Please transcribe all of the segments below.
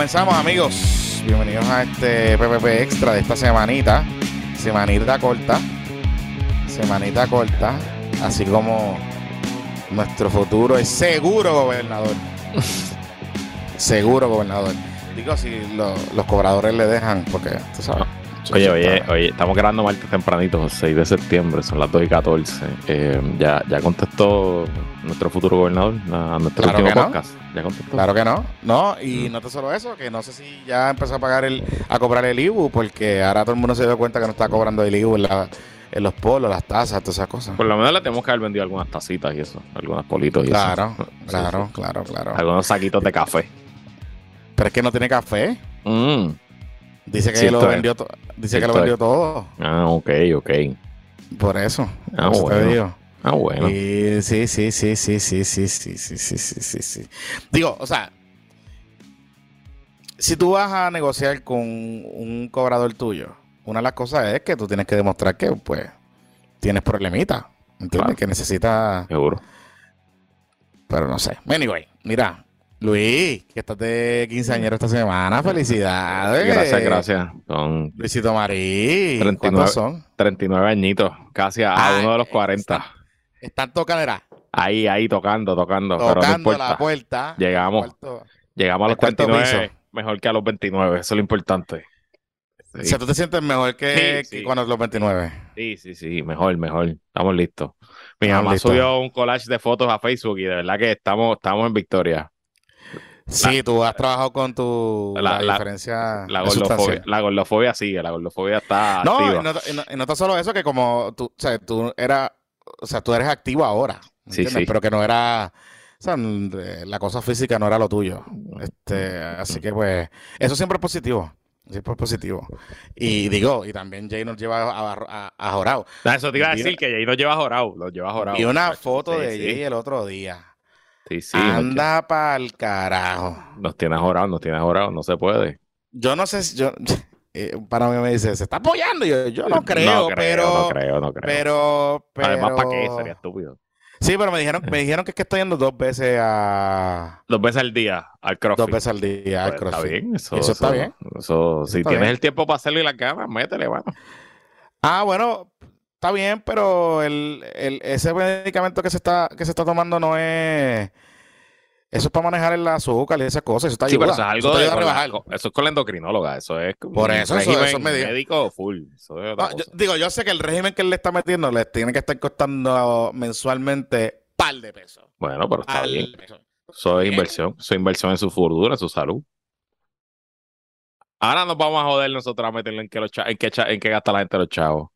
Comenzamos amigos, bienvenidos a este PPP Extra de esta semanita, semanita corta, semanita corta, así como nuestro futuro es seguro gobernador, seguro gobernador. Digo si lo- los cobradores le dejan, porque tú sabes. Oye, oye, oye, estamos grabando martes tempranito, 6 de septiembre, son las 2 y 14. Eh, ya, ya contestó nuestro futuro gobernador a nuestro Claro último que no. podcast. Ya contestó. Claro que no, no, y Mm. no te solo eso, que no sé si ya empezó a pagar el, a cobrar el IBU, porque ahora todo el mundo se dio cuenta que no está cobrando el IBU en, la- en los polos, las tasas, todas esas cosas. Por lo menos le tenemos que haber vendido algunas tacitas y eso, algunos politos y Claro, eso. Claro, sí. claro, claro. Algunos saquitos de café. Pero es que no tiene café. Mm. Dice que Sí, lo vendió to- dice que lo vendió todo. Ah, ok, ok. Por eso. Ah, por eso te bueno. digo. Ah, bueno. Y sí, sí, sí, sí, sí, sí, sí, sí, sí, sí, sí, sí. Digo, o sea, si tú vas a negociar con un cobrador tuyo, una de las cosas es que tú tienes que demostrar que, pues, tienes problemitas. ¿Entiendes? Claro. Que necesitas. Seguro. Pero no sé. Anyway, mira, Luis, que estás de quinceañero esta semana. Felicidades. Gracias, gracias. Son Luisito Marí. 39. ¿Cuántos son? 39 añitos, casi a Ah, uno de los 40. Están tocadera. Ahí, ahí, tocando, tocando. pero no Tocando importa. la puerta. Llegamos. Cuarto. Llegamos a los al cuarto 39 piso. mejor que a los 29, eso es lo importante. O sea, tú te sientes mejor que, Sí, que sí. cuando los 29. Sí, sí, sí, mejor, mejor. Estamos listos. Mi Estamos mamá listos. subió un collage de fotos a Facebook y de verdad que estamos, estamos en victoria. Sí, tú has trabajado con tu La- la, la- diferencia La gordofobia, la gordofobia sigue, la gordofobia está No, activa. y no, y no- y no tan solo eso, que como tú, o sea, tú eras, o sea, tú eres activo ahora, Sí, sí. Pero que no era, o sea, n- la cosa física no era lo tuyo. Este, así que pues, eso siempre es positivo. Siempre es positivo. Y digo, y también Jay nos lleva a, a, a Jorao. Ah, Eso te iba a decir que Jay nos lleva jorado, lo lleva jorado. Y una foto sí, de. Jay el otro día. Sí, sí, Anda pa'l carajo. nos tiene jorado, nos tiene jorado, no se puede. Yo no sé si yo. eh, para mí me dice, se está apoyando. Yo, yo no creo, no creo, pero. no creo, no creo. Pero, pero. Además, ¿para qué? Sería estúpido. Sí, pero me dijeron, me dijeron que es que estoy yendo dos veces a. Dos veces al día al CrossFit. Dos veces al día al Pues, está CrossFit. bien, eso, Eso está bien. Eso, si está tienes bien. el tiempo para hacerlo y las ganas, métele, bueno. Ah, bueno, está bien, pero el, el, ese medicamento que se está, que se está tomando no es. Eso es para manejar el azúcar y esas cosas. Eso está Sí, pero eso es algo te de la- eso es con la endocrinóloga, eso es Por eso, eso- régimen eso dijo. médico full. Eso es No, yo- digo, yo sé que el régimen que él le está metiendo le tiene que estar costando mensualmente par de pesos. Bueno, pero está bien. Eso es inversión. Eso es inversión en su futuro, en su salud. Ahora nos vamos a joder nosotros a meterle en qué, los en cha- en qué gasta la gente los chavos.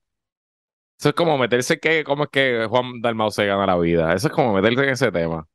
Eso es como meterse qué, cómo es que Juan Dalmau se gana la vida. Eso es como meterse en ese tema.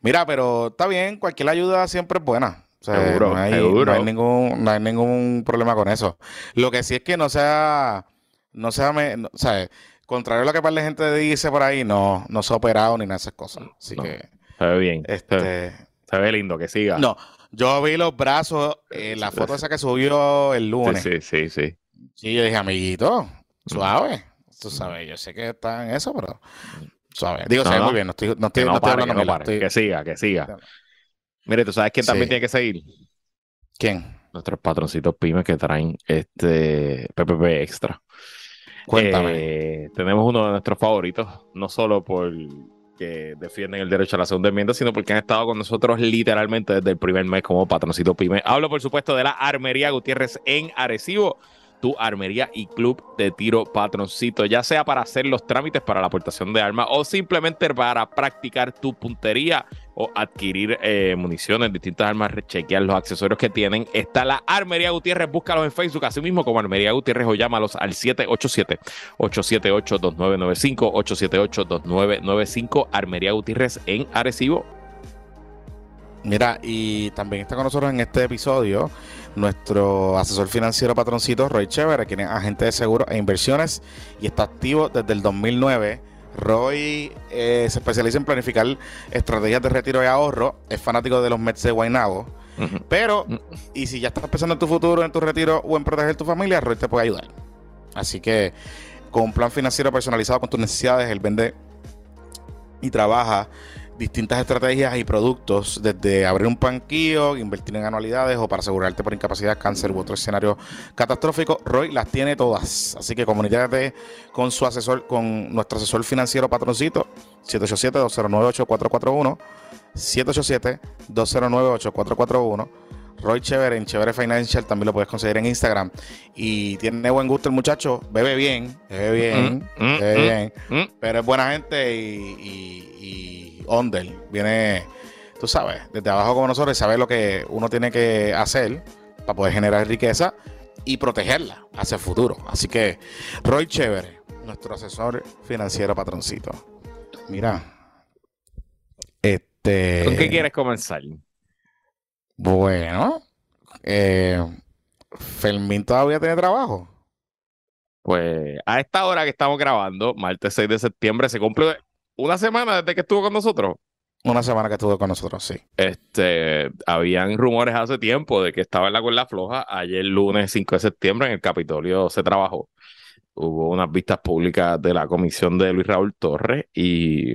Mira, pero está bien, cualquier ayuda siempre es buena. O sea, Seguro, no hay, seguro. no hay ningún, no hay ningún problema con eso. Lo que sí es que no sea, no sea, me- no- o sea, contrario a lo que par de gente dice por ahí, no, no se ha operado ni nada de esas cosas. Así No. que, Se ve bien. Este, se ve lindo, que siga. no, yo vi los brazos, eh, la foto esa que subió el Sí, lunes. sí, sí, sí. Sí, yo dije, amiguito, suave. Tú sabes, yo sé que está en eso, pero suave. Digo, No, se ve no. muy bien, no estoy, no estoy, Que no estoy pare, que hablando mierda, pare. estoy- Que siga, que siga. Mire, ¿tú sabes quién también Sí. tiene que seguir? ¿Quién? Nuestros patroncitos pymes que traen este PPP Extra. Cuéntame. Eh, tenemos uno de nuestros favoritos, no solo por que defienden el derecho a la segunda enmienda, sino porque han estado con nosotros literalmente desde el primer mes como patroncito pyme. Hablo, por supuesto, de la Armería Gutiérrez en Arecibo, tu armería y club de tiro patroncito, ya sea para hacer los trámites para la aportación de armas o simplemente para practicar tu puntería o adquirir eh, municiones, distintas armas, chequear los accesorios que tienen. Está la Armería Gutiérrez, búscalos en Facebook, así mismo como Armería Gutiérrez o llámalos al 787-878-2995, 878-2995, Armería Gutiérrez en Arecibo. Mira, y también está con nosotros en este episodio nuestro asesor financiero patroncito, Roy Chévere, quien es agente de seguros e inversiones y está activo desde el 2009. Roy eh, se especializa en planificar estrategias de retiro y ahorro, es fanático de los Mets de Guaynabo, pero, y si ya estás pensando en tu futuro, en tu retiro o en proteger tu familia, Roy te puede ayudar. Así que con un plan financiero personalizado con tus necesidades, él vende y trabaja distintas estrategias y productos, desde abrir un panquillo, invertir en anualidades o para asegurarte por incapacidad, cáncer u otro escenario catastrófico. Roy las tiene todas. Así que comunícate con su asesor, con nuestro asesor financiero patroncito, 787-209-8441. 787-209-8441 Roy Chévere en Chévere Financial también lo puedes conseguir en Instagram. Y tiene buen gusto el muchacho, bebe bien, bebe bien, mm, mm, bebe mm, bien, pero es buena gente y, y, Ondel viene, tú sabes, desde abajo como nosotros y sabe lo que uno tiene que hacer para poder generar riqueza y protegerla hacia el futuro. Así que Roy Chévere, nuestro asesor financiero patroncito. Mira, este. ¿Con qué quieres comenzar? Bueno, eh, Fermín todavía tiene trabajo. Pues a esta hora que estamos grabando, martes 6 de septiembre, se cumple una semana desde que estuvo con nosotros. Una semana que estuvo con nosotros, sí. Este, habían rumores hace tiempo de que estaba en la cuerda floja. Ayer, lunes 5 de septiembre, en el Capitolio se trabajó. Hubo unas vistas públicas de la comisión de Luis Raúl Torres y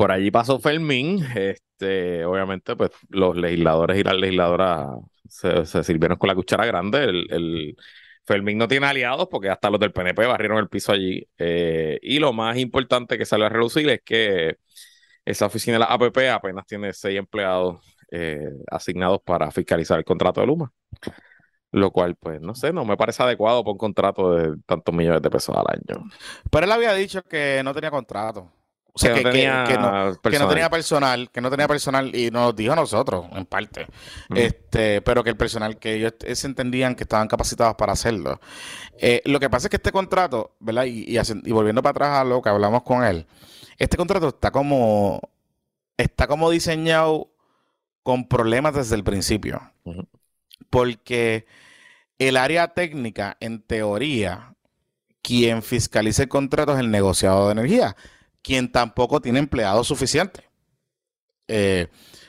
por allí pasó Fermín. Este, obviamente, pues los legisladores y las legisladoras se, sirvieron con la cuchara grande. El, Fermín no tiene aliados porque hasta los del PNP barrieron el piso allí. Eh, y lo más importante que salió a relucir es que esa oficina de la APP apenas tiene seis empleados eh, asignados para fiscalizar el contrato de Luma. Lo cual, pues, no sé, no me parece adecuado por un contrato de tantos millones de pesos al año. Pero él había dicho que no tenía contrato. O sea, que, no tenía personal, que no tenía personal y nos dijo a nosotros, en parte. este Pero que el personal, que ellos se entendían que estaban capacitados para hacerlo. Eh, lo que pasa es que este contrato, ¿verdad? Y, y, volviendo para atrás a lo que hablamos con él, este contrato está como, está como diseñado con problemas desde el principio. Porque el área técnica, en teoría, quien fiscaliza el contrato es el negociado de energía quien tampoco tiene empleados suficientes. Eh,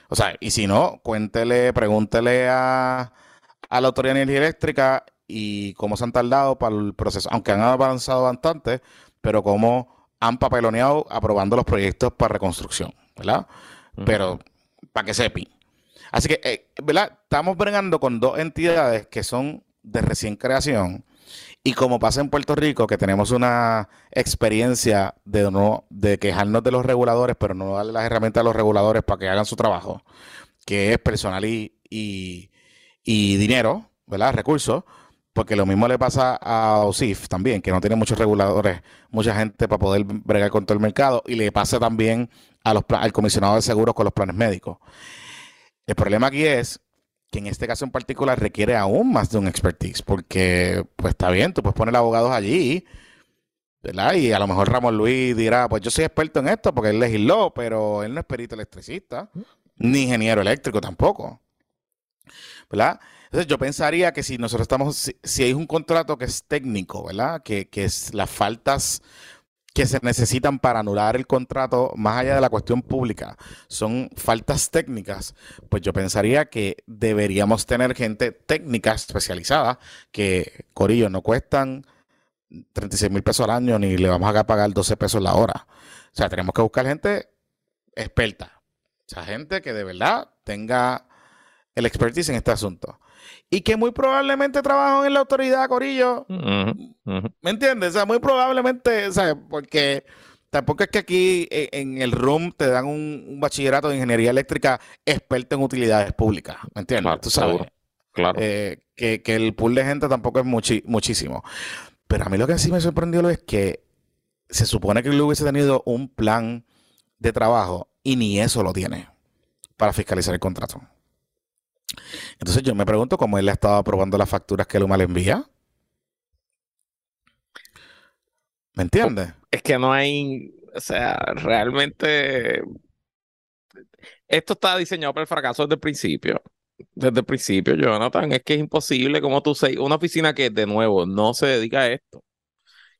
o sea, y si no, cuéntele, pregúntele a, la Autoridad de Energía Eléctrica y cómo se han tardado para el proceso, aunque han avanzado bastante, pero cómo han papeloneado aprobando los proyectos para reconstrucción, ¿verdad? Pero para que sepi. Así que, eh, ¿verdad? Estamos bregando con dos entidades que son de recién creación y como pasa en Puerto Rico, que tenemos una experiencia de, no, de quejarnos de los reguladores, pero no darle las herramientas a los reguladores para que hagan su trabajo, que es personal y, y, dinero, ¿verdad? Recursos, porque lo mismo le pasa a OSIF también, que no tiene muchos reguladores, mucha gente para poder bregar con todo el mercado, y le pasa también a los, al comisionado de seguros con los planes médicos. El problema aquí es que en este caso en particular requiere aún más de un expertise, porque pues está bien, tú puedes poner abogados allí, ¿verdad? Y a lo mejor Ramón Luis dirá, pues yo soy experto en esto porque él legisló, pero él no es perito electricista, ni ingeniero eléctrico tampoco, ¿verdad? Entonces yo pensaría que si nosotros estamos, si, hay un contrato que es técnico, ¿verdad? Que, que es las faltas que se necesitan para anular el contrato, más allá de la cuestión pública, son faltas técnicas, pues yo pensaría que deberíamos tener gente técnica especializada, que, Corillo, no cuestan 36 mil pesos al año ni le vamos a pagar 12 pesos la hora. O sea, tenemos que buscar gente experta, o sea, gente que de verdad tenga el expertise en este asunto y que muy probablemente trabajan en la autoridad, Corillo. ¿Me entiendes? O sea, muy probablemente, ¿sabes? Porque tampoco es que aquí e, en el RUM te dan un, bachillerato de ingeniería eléctrica experto en utilidades públicas. ¿Me entiendes? Claro, Tú sabes. Claro. Eh, que, el pool de gente tampoco es muchísimo. Pero a mí lo que sí me sorprendió es que se supone que él hubiese tenido un plan de trabajo y ni eso lo tiene para fiscalizar el contrato. Entonces yo me pregunto cómo él ha estado aprobando las facturas que Luma le envía. ¿Me entiendes? Es que no hay, o sea, realmente esto está diseñado para el fracaso desde el principio. Desde el principio, Jonathan, es que es imposible como tú seas una oficina que de nuevo no se dedica a esto,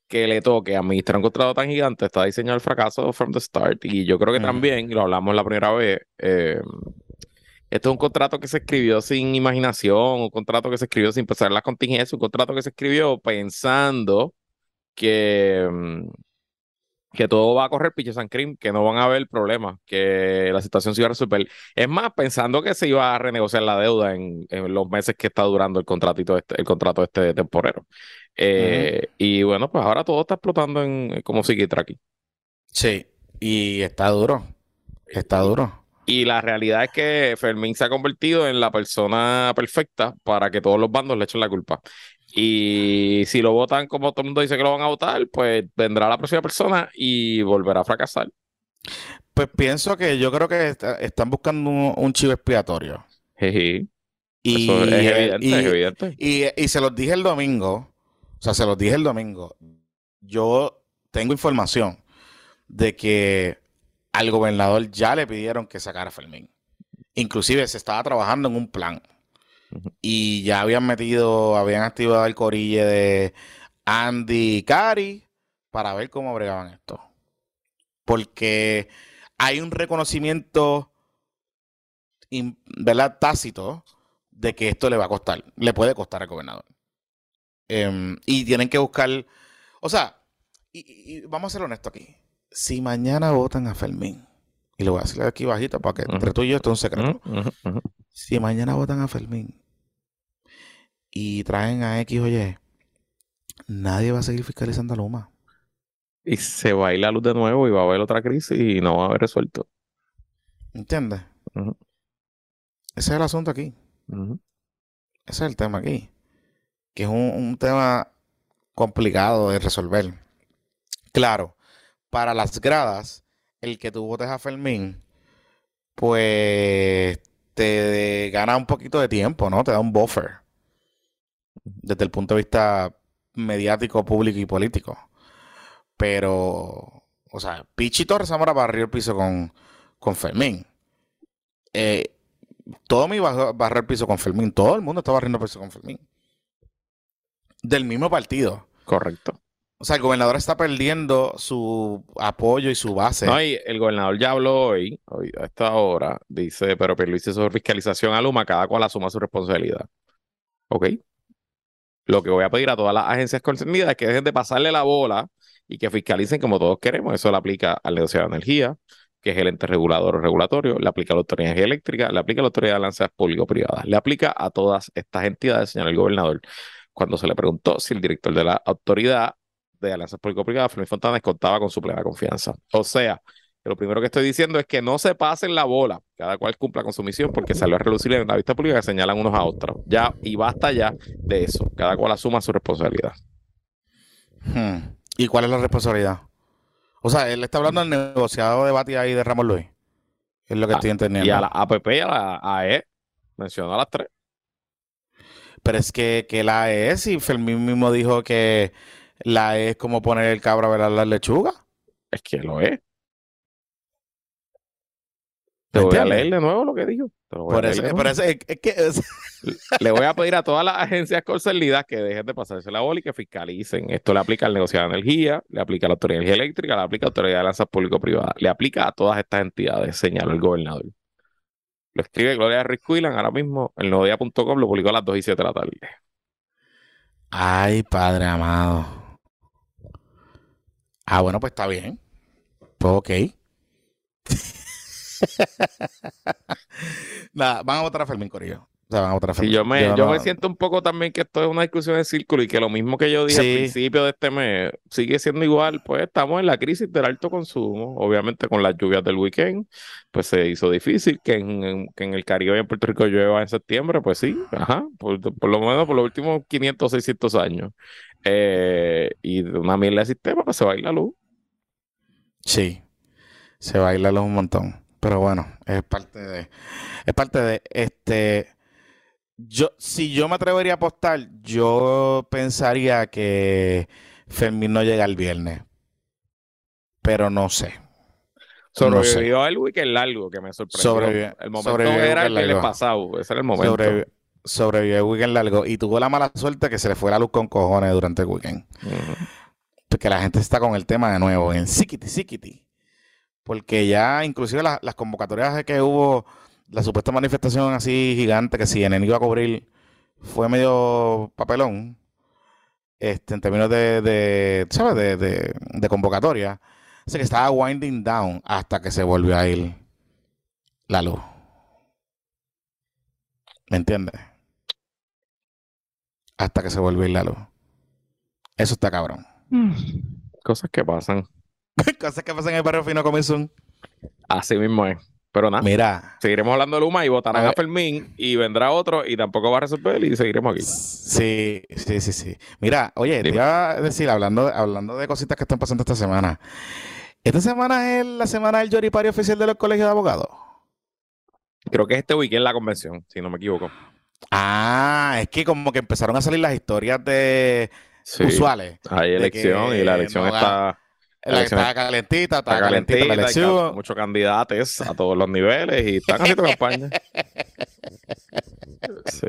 que le toque administrar un contrato tan gigante, está diseñado el fracaso from the start. Y yo creo que también, y lo hablamos la primera vez, eh, esto es un contrato que se escribió sin imaginación, un contrato que se escribió sin pensar en la contingencia, un contrato que se escribió pensando que, mm, que todo va a correr Piche San Cream, que no van a haber problemas, que la situación se iba a resolver. Es más, pensando que se iba a renegociar la deuda en, los meses que está durando el contratito este, el contrato este temporero. Eh, y bueno, pues ahora todo está explotando en, como psiquiatra aquí. Sí, y está duro. Está duro. Y la realidad es que Fermín se ha convertido en la persona perfecta para que todos los bandos le echen la culpa. Y si lo votan como todo el mundo dice que lo van a votar, pues vendrá la próxima persona y volverá a fracasar. Pues pienso que yo creo que están buscando un, chivo expiatorio. Y, es evidente, y, se los dije el domingo, o sea, se los dije el domingo. Yo tengo información de que al gobernador ya le pidieron que sacara a Fermín. Inclusive se estaba trabajando en un plan. Y ya habían metido, habían activado el corille de Andy y Cari para ver cómo bregaban esto. Porque hay un reconocimiento, ¿verdad? Tácito de que esto le va a costar, le puede costar al gobernador. Em, y tienen que buscar, o sea, y, vamos a ser honestos aquí. Si mañana votan a Fermín, y le voy a decir aquí bajito para que entre tú y yo esto es un secreto. Si mañana votan a Fermín y traen a X o Y, nadie va a seguir fiscalizando a Luma. Y se va a ir la luz de nuevo y va a haber otra crisis y no va a haber resuelto. ¿Entiendes? Ese es el asunto aquí. Ese es el tema aquí. Que es un, tema complicado de resolver. Claro, para las gradas, el que tú votes a Fermín, pues te gana un poquito de tiempo, ¿no? Te da un buffer desde el punto de vista mediático, público y político. Pero, o sea, Pichi Torres Zamora barrió el piso con, con Fermín. Eh, todo mi barrió el piso con Fermín. Todo el mundo está barriendo el piso con Fermín. Del mismo partido. Correcto. O sea, el gobernador está perdiendo su apoyo y su base. No, y el gobernador ya habló hoy, hoy a esta hora, dice, pero hizo sobre fiscalización a Luma, cada cual asuma su responsabilidad. ¿Ok? Lo que voy a pedir a todas las agencias concernidas es que dejen de pasarle la bola y que fiscalicen como todos queremos. Eso le aplica al negociado de energía, que es el ente regulador o regulatorio, le aplica a la Autoridad Eléctrica, le aplica a la Autoridad de Alianzas Público-Privadas, le aplica a todas estas entidades, señor el gobernador, cuando se le preguntó si el director de la Autoridad de Alianzas Público-Privadas, Fermín Fontanes, contaba con su plena confianza. O sea, lo primero que estoy diciendo es que no se pasen la bola, cada cual cumpla con su misión, porque salió a relucir en la vista pública que señalan unos a otros. Ya, y basta ya de eso. Cada cual asuma su responsabilidad. Hmm. ¿Y cuál es la responsabilidad? O sea, él está hablando del negociado debate ahí de Ramón Luis. Es lo que ah, estoy entendiendo. Y a la APP y a la AE. Mencionó a las tres. Pero es que, que la AE, si Fermín mismo dijo que la es como poner el cabra a ver la lechuga. Es que lo es. Te voy a leer de nuevo lo que dijo. Por eso, es, que le voy a pedir a todas las agencias concernidas que dejen de pasarse la bola y que fiscalicen. Esto le aplica al negociado de energía, le aplica a la Autoridad de Energía Eléctrica, le aplica a la Autoridad de Alianzas Público-Privadas, le aplica a todas estas entidades, señaló el gobernador. Lo escribe Gloria Ruiz ahora mismo en nodia.com, lo publicó a las 2 y 7 de la tarde. Ay, padre amado. Ah, bueno, pues está bien. Pues ok. Nada, van a votar a Fermín Corillo. O van a votar a Fermín. yo me, yo, me siento un poco también que esto es una discusión de círculo y que lo mismo que yo dije al principio de este mes sigue siendo igual. Pues estamos en la crisis del alto consumo. Obviamente con las lluvias del weekend, pues se hizo difícil que en, que en el Caribe y en Puerto Rico llueva en septiembre. Pues sí, ajá, por, lo menos por los últimos 500 o 600 años. Eh, y una mierda de sistema, pues se va a ir la luz. Sí, se va a ir la luz un montón. Pero bueno, es parte de. Es parte de. Este. Yo, si yo me atrevería a apostar, yo pensaría que Fermín no llega el viernes. Pero no sé. Sobrevivió no el weekend largo que me sorprendió. el momento era el, el pasado. Ese era el momento. sobrevivió el weekend largo y tuvo la mala suerte que se le fue la luz con cojones durante el weekend. Porque la gente está con el tema de nuevo en Sikiti Sikiti porque ya inclusive las convocatorias que hubo, la supuesta manifestación así gigante que si en iba a cubrir fue medio papelón, este, en términos de, de ¿sabes? De, de, convocatoria. Así que estaba winding down hasta que se volvió a ir la luz. ¿Me entiendes? Hasta que se volvió a ir la luz. Eso está cabrón. Cosas que pasan. Cosas que pasan en el barrio fino como Zoom. Así mismo es. Pero nada, Mira, seguiremos hablando de Luma y votarán A. Fermín y vendrá otro y tampoco va a resolver y seguiremos aquí. sí, sí, sí, sí. Mira, oye, te Dime. iba a decir, hablando, hablando de cositas que están pasando esta semana. Esta semana es la semana del Yoripario oficial de los colegios de abogados. Creo que es este weekend la convención, si no me equivoco. Ah, es que como que empezaron a salir las historias de Sí. usuales. Hay elección y la elección no está, La está calentita, está, calentita, calentita, la elección. muchos candidatos a todos los niveles y están haciendo campaña. Sí.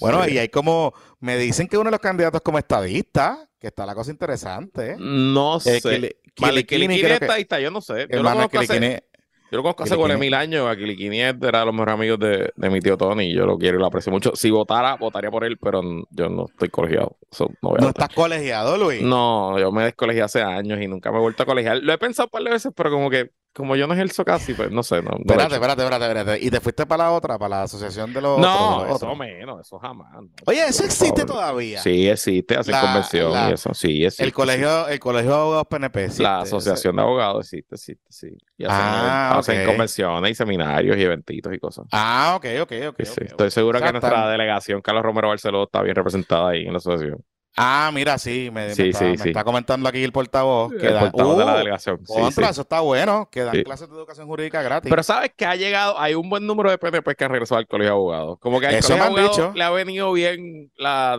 Bueno, Sí. y hay como, me dicen que uno de los candidatos como estadista, que está la cosa interesante. No sé. Eh, Kili- Vale, que- está, yo no sé. Yo lo Hermano, hace, Kilikini- yo lo conozco hace como mil años. A Kilikini era de los mejores amigos de, de mi tío Tony yo lo quiero y lo aprecio mucho. Si votara, votaría por él, pero yo no estoy colegiado. So, no voy a no votar. estás colegiado, Luis. No, yo me descolegié hace años y nunca me he vuelto a colegiar. Lo he pensado un par de veces, pero como que, como yo no ejerzo casi, pues no sé, no. no Espérate, espérate, espérate, espérate. ¿Y te fuiste para la otra, para la asociación de los No, otros, eso menos, eso jamás. no. Oye, eso existe favor. todavía. Sí, existe, hacen La- convención la- y eso, sí, existe. El colegio, el colegio de abogados PNP. existe. La asociación de abogados existe, existe, sí. Y hacen, Ah, hacen convenciones y seminarios y eventitos y cosas. Ah, ok, ok, ok. Sí, sí. ok, Estoy seguro O sea, que nuestra delegación, Carlos Romero Barceló, está bien representada ahí en la asociación. Ah, mira, sí, me, me Sí, está, sí, me sí. está comentando aquí el portavoz que El da- portavoz de la Uh, delegación. Sí, Contra, sí. eso está bueno, que dan Sí. clases de educación jurídica gratis. Pero sabes que ha llegado, hay un buen número de PNP que han regresado al colegio de abogados. Como que al Eso colegio de me han dicho. le ha venido bien la,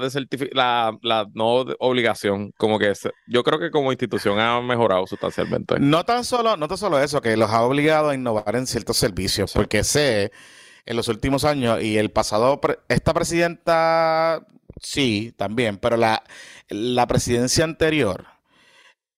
la, la no obligación. Como que yo creo que como institución ha mejorado sustancialmente. No tan solo, no tan solo eso, que los ha obligado a innovar en ciertos servicios, Sí. porque sé en los últimos años y el pasado, pre- esta presidenta, sí, también, pero la, la presidencia anterior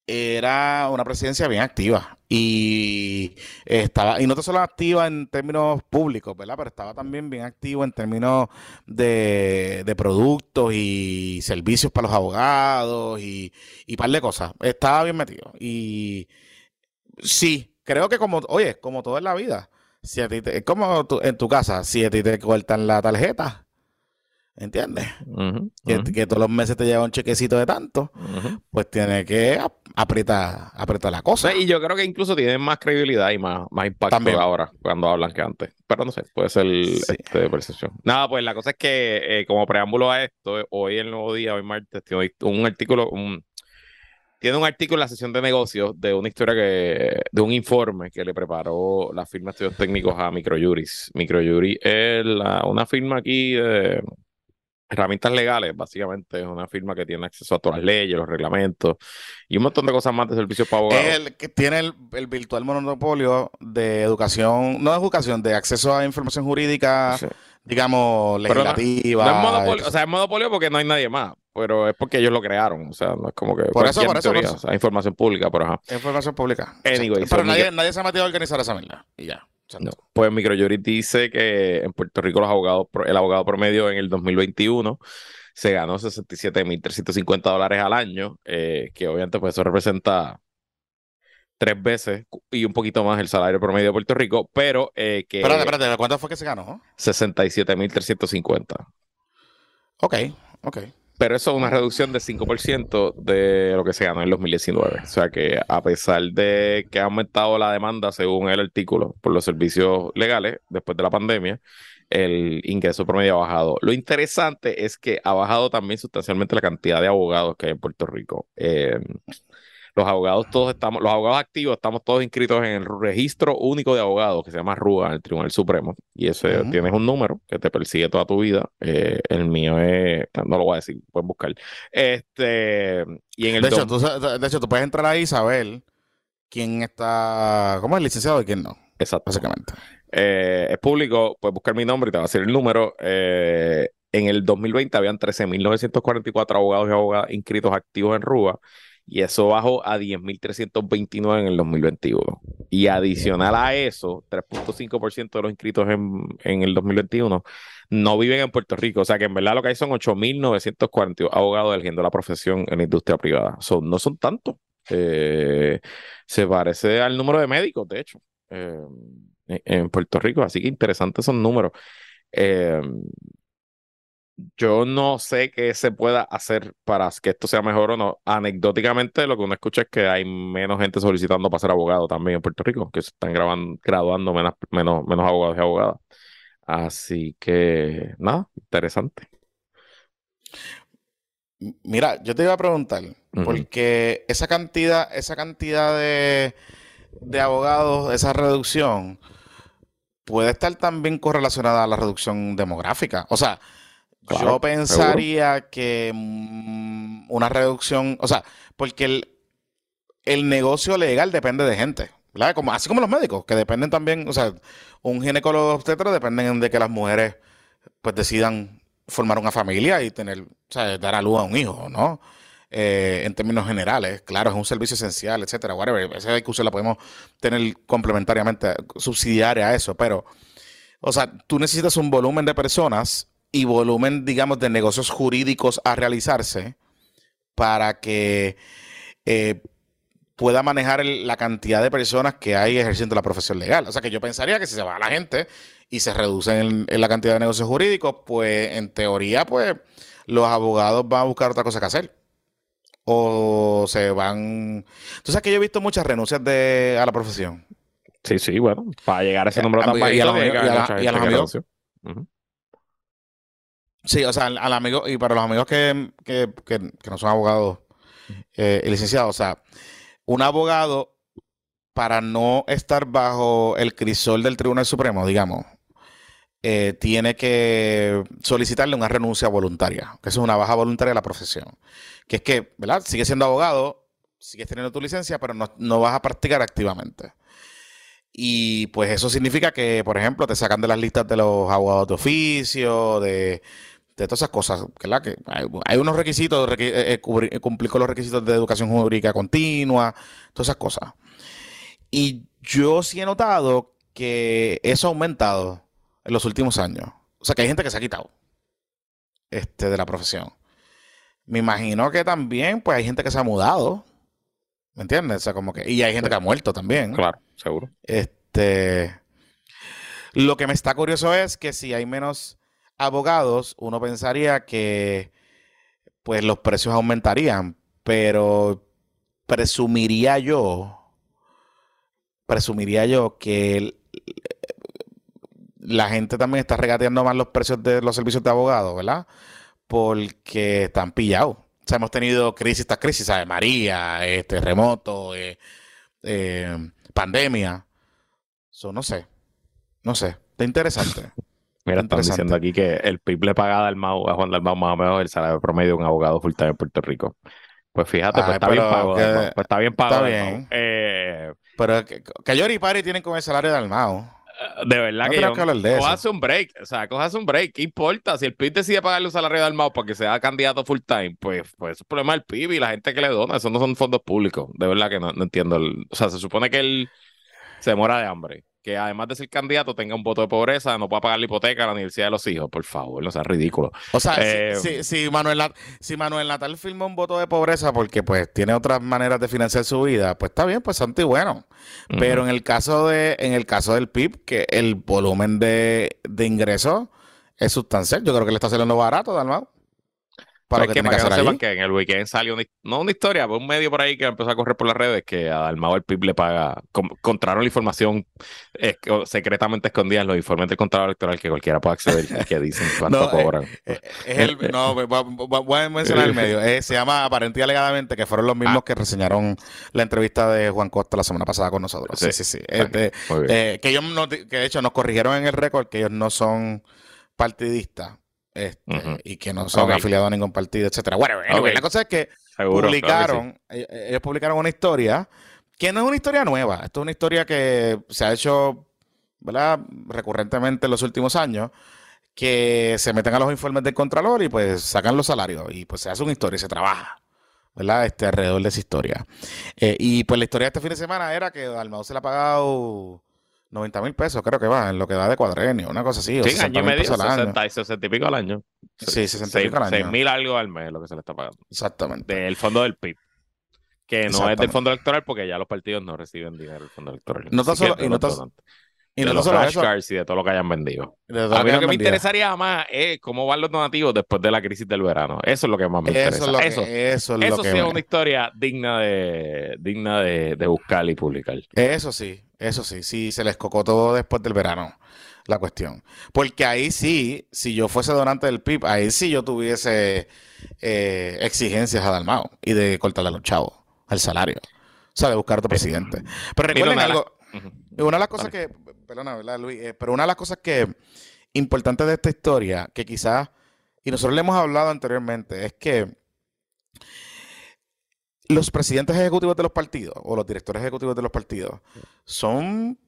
era una presidencia bien activa y estaba, y no solo activa en términos públicos, ¿verdad? Pero estaba también bien activo en términos de, de productos y servicios para los abogados y, y par de cosas. Estaba bien metido. Y sí, creo que como, oye, como todo en la vida, si a ti te- como tú- en tu casa, si a ti te cortan la tarjeta, ¿entiendes? Que, todos los meses te llega un chequecito de tanto, pues tienes que ap- apretar, apretar la cosa. Sí, y yo creo que incluso tienen más credibilidad y más, más impacto También. ahora cuando hablan que antes. Pero no sé, puede ser Sí. este, percepción. Nada, pues la cosa es que eh, como preámbulo a esto, hoy el nuevo día, hoy martes, tiene un artículo, un, tiene un artículo en la sesión de negocios de una historia que, de un informe que le preparó la firma de estudios técnicos a Microjuris. Microjuris es la- una firma aquí de herramientas legales, básicamente es una firma que tiene acceso a todas las leyes, los reglamentos y un montón de cosas más de servicios para abogados. El que tiene el, el virtual monopolio de educación, no de educación, de acceso a información jurídica, Sí. digamos, no- legislativa. No es monopolio, o sea, es monopolio porque no hay nadie más, pero es porque ellos lo crearon, o sea, no es como que Por eso, por eso, por teoría, eso. o sea, información pública, pero ajá. información pública. Anyway, Pero nadie, nadie se ha metido a organizar esa mierda. Y ya. No. Pues Microjuris dice que en Puerto Rico los abogados, el abogado promedio en el 2021 se ganó 67.350 dólares al año, eh, que obviamente pues eso representa tres veces y un poquito más el salario promedio de Puerto Rico, pero eh, que Espérate, espérate, ¿cuánto fue que se ganó? 67.350. Ok, ok. Pero eso es una reducción de 5% de lo que se ganó en el 2019. O sea que a pesar de que ha aumentado la demanda, según el artículo, por los servicios legales después de la pandemia, el ingreso promedio ha bajado. Lo interesante es que ha bajado también sustancialmente la cantidad de abogados que hay en Puerto Rico. Eh, los abogados todos estamos, los abogados activos estamos todos inscritos en el registro único de abogados que se llama RUA, en el Tribunal Supremo. Y ese Ujú. tienes un número que te persigue toda tu vida. Eh, el mío es, no lo voy a decir, pueden buscar. Este, y en el De hecho, dom- tú, sa- de hecho, tú puedes entrar ahí y saber quién está, cómo es licenciado y quién no, exacto. básicamente. Eh, es público, puedes buscar mi nombre y te va a decir el número. Eh, en el 2020 habían 13.944 abogados y abogadas inscritos activos en RUA y eso bajó a 10.329 en el 2021. Y adicional a eso, 3.5% de los inscritos en, en el 2021 no viven en Puerto Rico. O sea que en verdad lo que hay son 8.942 abogados eligiendo la profesión en la industria privada. Son, no son tantos. Eh, se parece al número de médicos, de hecho, eh, en Puerto Rico. Así que interesantes esos números. Eh, yo no sé qué se pueda hacer para que esto sea mejor o no. Anecdóticamente, lo que uno escucha es que hay menos gente solicitando para ser abogado también en Puerto Rico, que se están graduando menos, menos, menos abogados y abogadas. Así que, nada, interesante. Mira, yo te iba a preguntar, porque esa cantidad, esa cantidad de, de abogados, esa reducción, puede estar también correlacionada a la reducción demográfica. O sea, yo pensaría que mm, una reducción, o sea, porque el, el negocio legal depende de gente, ¿verdad? Como, así como los médicos, que dependen también, o sea, un ginecólogo obstetra dependen de que las mujeres pues decidan formar una familia y tener, o sea, dar a luz a un hijo, ¿no? Eh, en términos generales, claro, es un servicio esencial, etcétera, whatever. Esa discusión la podemos tener complementariamente, subsidiaria a eso, pero, o sea, tú necesitas un volumen de personas y volumen, digamos, de negocios jurídicos a realizarse para que eh, pueda manejar la cantidad de personas que hay ejerciendo la profesión legal. O sea que yo pensaría que si se va la gente y se reduce en, la cantidad de negocios jurídicos, pues en teoría, pues los abogados van a buscar otra cosa que hacer. O se van... Entonces que yo he visto muchas renuncias de, a la profesión. Sí, sí, bueno, para llegar a ese número tan bajito. Y a los amigos. Sí, o sea, al, amigo, y para los amigos que, no son abogados eh, licenciados, o sea, un abogado, para no estar bajo el crisol del Tribunal Supremo, digamos, eh, tiene que solicitarle una renuncia voluntaria, que eso es una baja voluntaria de la profesión. Que es que, ¿verdad? Sigues siendo abogado, sigues teniendo tu licencia, pero no, no vas a practicar activamente. Y pues eso significa que, por ejemplo, te sacan de las listas de los abogados de oficio, de de todas esas cosas, ¿verdad? Que hay, unos requisitos, eh, eh, eh, cumplir con los requisitos de educación jurídica continua, todas esas cosas. Y yo sí he notado que eso ha aumentado en los últimos años. O sea, que hay gente que se ha quitado este, de la profesión. Me imagino que también, pues, hay gente que se ha mudado. ¿Me entiendes? O sea, como que. Y hay gente que ha muerto también. Claro, seguro. Este. Lo que me está curioso es que si hay menos abogados, uno pensaría que pues los precios aumentarían, pero presumiría yo, presumiría yo que la gente también está regateando más los precios de los servicios de abogados, ¿verdad? Porque están pillados. O sea, hemos tenido crisis, estas crisis, ¿sabes? María, este, terremoto, eh, eh, pandemia. Eso no sé. No sé. Está interesante. Mira, están diciendo aquí que el PIB le paga a, a Juan Dalmau más o menos el salario promedio de un abogado full time en Puerto Rico. Pues fíjate, pues está bien pago. pues está bien pago. Está bien. Eh, pero que, que Yori y Pari tienen con el salario de. Eh, de verdad que, yo, que un break, o sea, cojas un break, ¿qué importa? Si el PIB decide pagarle un salario de Almao para que sea candidato full time, pues, pues es un problema del PIB y la gente que le dona, eso no son fondos públicos, de verdad que no, no entiendo. o sea, se supone que él se muera de hambre que además de ser candidato tenga un voto de pobreza, no pueda pagar la hipoteca a la universidad de los hijos, por favor, no sea ridículo. O sea, si, eh, Manuel, si Manuel Natal firma un voto de pobreza porque pues tiene otras maneras de financiar su vida, pues está bien, pues santo y bueno. Pero en el caso de, en el caso del PIB, que el volumen de, de ingresos es sustancial, yo creo que le está saliendo barato, Dalmau. Para que, que, que, que en el weekend salió una, no una historia, pero un medio por ahí que empezó a correr por las redes que a Dalmao el PIB le paga, encontraron la información secretamente escondida en los informes del contrato electoral que cualquiera puede acceder que dicen cuánto no, cobran. Eh, eh, no, voy a mencionar el medio. Eh, se llama aparentía alegadamente que fueron los mismos ah. que reseñaron la entrevista de Juan Costa la semana pasada con nosotros. Sí, sí, sí. Este, que ellos que de hecho nos corrigieron en el récord que ellos no son partidistas este, y que no son afiliados a ningún partido, etcétera. Bueno, la cosa es que publicaron, eh, eh, ellos publicaron una historia que no es una historia nueva, esto es una historia que se ha hecho, ¿verdad? recurrentemente en los últimos años, que se meten a los informes del Contralor y pues sacan los salarios y pues se hace una historia y se trabaja. ¿verdad? Este, alrededor de esa historia. Eh, y pues la historia de este fin de semana era que Dalmau se le ha pagado 90 mil pesos, creo que va, en lo que da de cuadrenio, una cosa así. Sí, año y medio, 60, y 60 y pico al año. Sí, 60 y pico al año. 6 mil algo al mes lo que se le está pagando. Exactamente. Del fondo del PIB. Que no es del fondo electoral porque ya los partidos no reciben dinero del fondo electoral. No tan solo, y no y de los flashcards y de todo lo que hayan vendido. A mí lo que me interesaría más es cómo van los donativos después de la crisis del verano. Eso es lo que más me interesa. eso, eso, es eso sí es una historia digna de digna de, de, buscar y publicar. Eso sí, eso sí. Sí, se les cocó todo después del verano la cuestión. Porque ahí sí, si yo fuese donante del PIB, ahí sí yo tuviese eh, exigencias a Dalmao y de cortarle a los chavos, al salario. O sea, de buscar otro presidente. Pero recuerden algo. Una de las cosas que, perdona, ¿verdad, Luis? Eh, pero una de las cosas que importantes de esta historia, que quizás, y nosotros le hemos hablado anteriormente, es que los presidentes ejecutivos de los partidos o los directores ejecutivos de los partidos son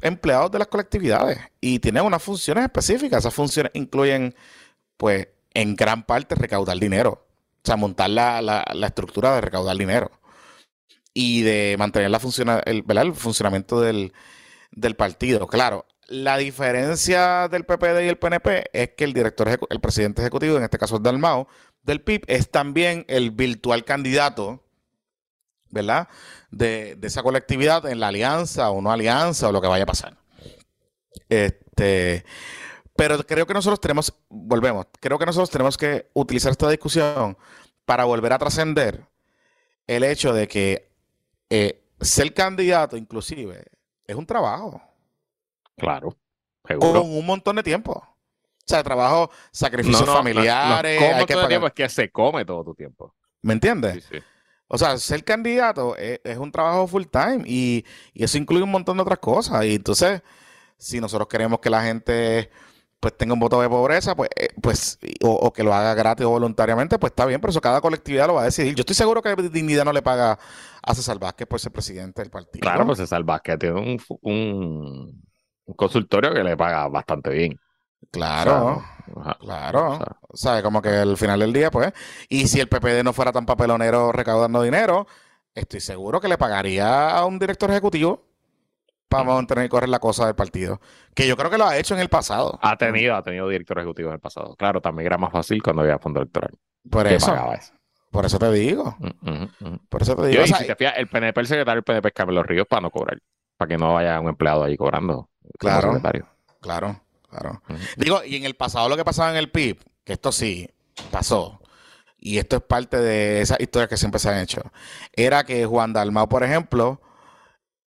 empleados de las colectividades y tienen unas funciones específicas. Esas funciones incluyen, pues, en gran parte recaudar dinero. O sea, montar la, la, estructura de recaudar dinero y de mantener la el, el funcionamiento del, del, partido. Claro, la diferencia del PPD y el PNP es que el director, el presidente ejecutivo, en este caso es Dalmao, del PIB, es también el virtual candidato, ¿verdad? De, esa colectividad en la alianza o no alianza o lo que vaya a pasar. Este, pero creo que nosotros tenemos, volvemos, creo que nosotros tenemos que utilizar esta discusión para volver a trascender el hecho de que eh, ser candidato, inclusive, es un trabajo. Claro. Con un montón de tiempo. O sea, trabajo, sacrificios familiares. hay que tiempo es que se come todo tu tiempo. ¿Me entiendes? O sea, ser candidato es, un trabajo full time y, y, eso incluye un montón de otras cosas. Y entonces, si nosotros queremos que la gente pues tenga un voto de pobreza, pues, eh, pues o, que lo haga gratis o voluntariamente, pues está bien, pero eso cada colectividad lo va a decidir. Yo estoy seguro que Dignidad no le paga a César Vázquez por ser presidente del partido. Claro, pues César Vázquez tiene un, consultorio que le paga bastante bien. Claro, claro. O sea, como que al final del día, pues, y si el PPD no fuera tan papelonero recaudando dinero, estoy seguro que le pagaría a un director ejecutivo para mantener y correr la cosa del partido. Que yo creo que lo ha hecho en el pasado. Ha tenido, ha tenido director ejecutivo en el pasado. Claro, también era más fácil cuando había fondo electoral. Por eso. Por eso te digo. Mm. Por eso te digo. si te fías, el PNP, el secretario del PNP es Carlos Ríos para no cobrar. Para que no vaya un empleado ahí cobrando. Claro. Claro, claro. Digo, y en el pasado lo que pasaba en el PIB, que esto sí pasó, y esto es parte de esas historias que siempre se han hecho, era que Juan Dalmao, por ejemplo,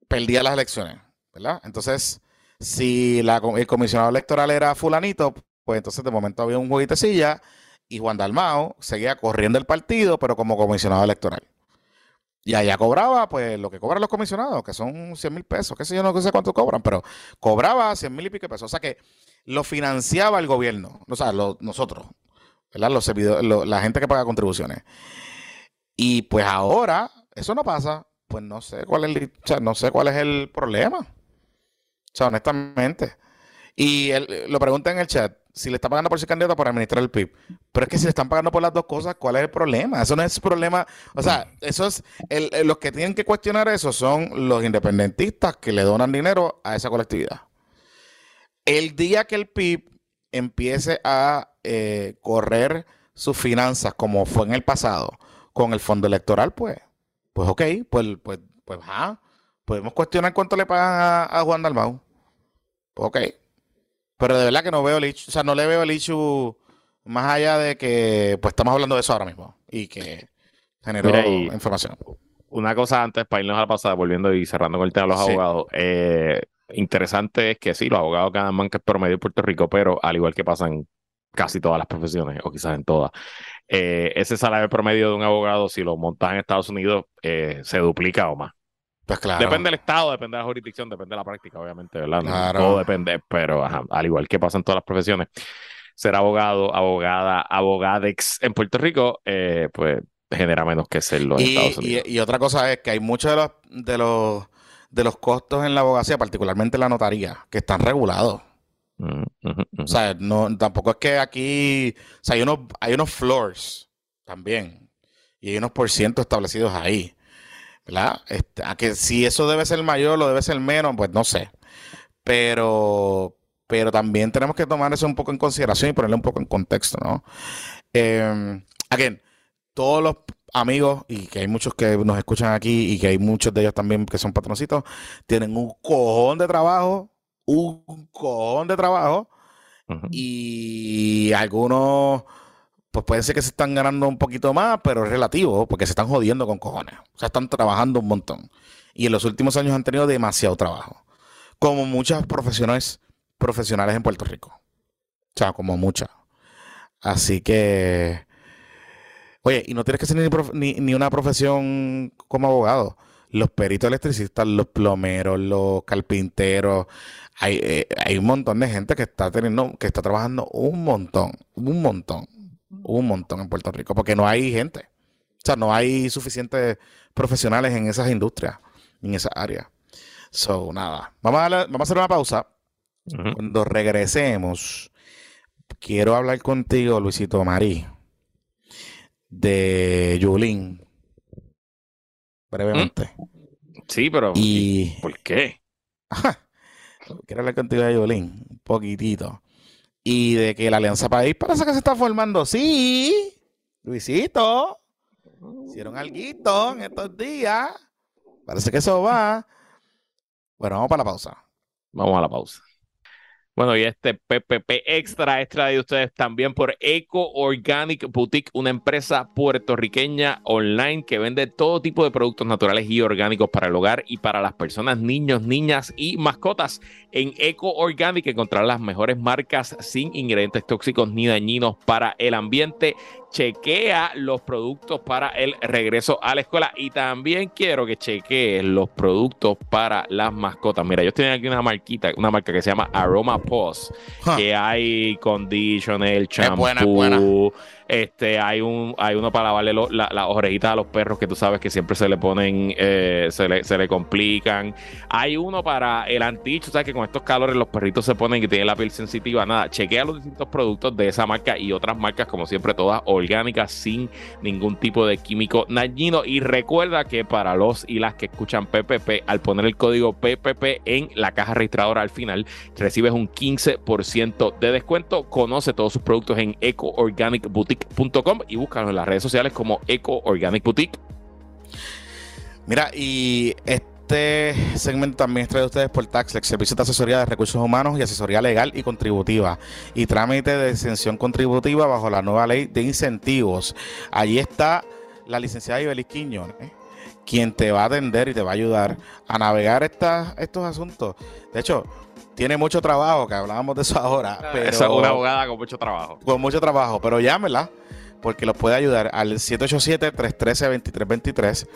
perdía las elecciones. ¿Verdad? Entonces, si el comisionado electoral era fulanito, pues entonces de momento había un jueguito de y Juan Dalmao seguía corriendo el partido, pero como comisionado electoral. Y allá cobraba, pues, lo que cobran los comisionados, que son 100 mil pesos, qué sé yo, no sé cuánto cobran, pero cobraba 100 mil y pico pesos. O sea que lo financiaba el gobierno, o sea, nosotros, ¿verdad? Los la gente que paga contribuciones. Y pues ahora, eso no pasa, pues no sé cuál es el, no sé cuál es el problema. O sea, honestamente. Y él, lo pregunta en el chat, si le está pagando por ser candidato para administrar el PIB. Pero es que si le están pagando por las dos cosas, ¿cuál es el problema? Eso no es problema. O sea, eso es los que tienen que cuestionar eso son los independentistas que le donan dinero a esa colectividad. El día que el PIB empiece a eh, correr sus finanzas como fue en el pasado con el fondo electoral, pues, pues ok, pues, pues, pues, ajá podemos cuestionar cuánto le pagan a, Juan Dalmau. Ok. Pero de verdad que no veo el issue, o sea, no le veo el issue más allá de que, pues estamos hablando de eso ahora mismo y que generó información. Una cosa antes, para irnos a la pasada, volviendo y cerrando con el tema de los abogados. Eh, interesante es que sí, los abogados ganan más que el promedio en Puerto Rico, pero al igual que pasa en casi todas las profesiones, o quizás en todas, eh, ese salario promedio de un abogado, si lo montas en Estados Unidos, eh, se duplica o más. Pues depende del estado, depende de la jurisdicción, depende de la práctica, obviamente, ¿verdad? Todo depende, pero al igual que pasa en todas las profesiones, ser abogado, abogada, abogadex en Puerto Rico, eh, pues genera menos que serlo en Estados Unidos. Y, otra cosa es que hay muchos de los, de los de los costos en la abogacía, particularmente en la notaría, que están regulados. Mm, o sea, no, tampoco es que aquí, o sea, hay unos, hay unos floors también y hay unos por ciento establecidos ahí. ¿Verdad? Este, a que si eso debe ser mayor o debe ser menos, pues no sé. Pero, pero también tenemos que tomar eso un poco en consideración y ponerlo un poco en contexto, ¿no? Eh, again, todos los amigos y que hay muchos que nos escuchan aquí y que hay muchos de ellos también que son patroncitos, tienen un cojón de trabajo, un cojón de trabajo y algunos pues puede ser que se están ganando un poquito más, pero es relativo porque se están jodiendo con cojones. O sea, están trabajando un montón. Y en los últimos años han tenido demasiado trabajo. Como muchas profesionales, profesionales en Puerto Rico. O sea, como muchas. Así que Oye, y no tienes que ser ni, una profesión como abogado. Los peritos electricistas, los plomeros, los carpinteros, hay, eh, hay un montón de gente que está teniendo, que está trabajando un montón, un montón, un montón en Puerto Rico, porque no hay gente. O sea, no hay suficientes profesionales en esas industrias, en esa área. So, nada. Vamos a, vamos a hacer una pausa. Cuando regresemos, quiero hablar contigo, Luisito Marí de Yulín. Brevemente. Sí, pero y... ¿por qué? Quiero hablar contigo de Yulín, un poquitito. Y de que la Alianza País parece que se está formando. Sí, Luisito. Hicieron algo en estos días. Parece que eso va. Bueno, vamos para la pausa. Vamos a la pausa. Bueno, y este PPP extra extra de ustedes también por Eco Organic Boutique, una empresa puertorriqueña online que vende todo tipo de productos naturales y orgánicos para el hogar y para las personas, niños, niñas y mascotas. En Eco Organic encontrarán las mejores marcas sin ingredientes tóxicos ni dañinos para el ambiente chequea los productos para el regreso a la escuela y también quiero que chequees los productos para las mascotas. Mira, yo tengo aquí una marquita, una marca que se llama Aroma Que hay conditioner, champú, este, hay un, hay uno para lavarle las orejitas a los perros que tú sabes que siempre se le ponen, eh, se, le, se le complican. Hay uno para el anticho, sabes que con estos calores los perritos se ponen y tienen la piel sensitiva. Nada, chequea los distintos productos de esa marca y otras marcas, como siempre, todas orgánicas, sin ningún tipo de químico dañino. Y recuerda que para los y las que escuchan PPP, al poner el código PPP en la caja registradora al final, recibes un 15% de descuento. Conoce todos sus productos en Eco Organic Boutique y búscanos en las redes sociales como Eco Organic Boutique. Mira, y este segmento también es traído ustedes por Taxlex, servicio de asesoría de recursos humanos y asesoría legal y contributiva y trámite de exención contributiva bajo la nueva ley de incentivos. Allí está la licenciada Ibelis Quiñones, quien te va a atender y te va a ayudar a navegar estos asuntos. De hecho, tiene mucho trabajo, que hablábamos de eso ahora. Pero, es una abogada con mucho trabajo. Con mucho trabajo, pero llámela porque los puede ayudar al 787-313-2323,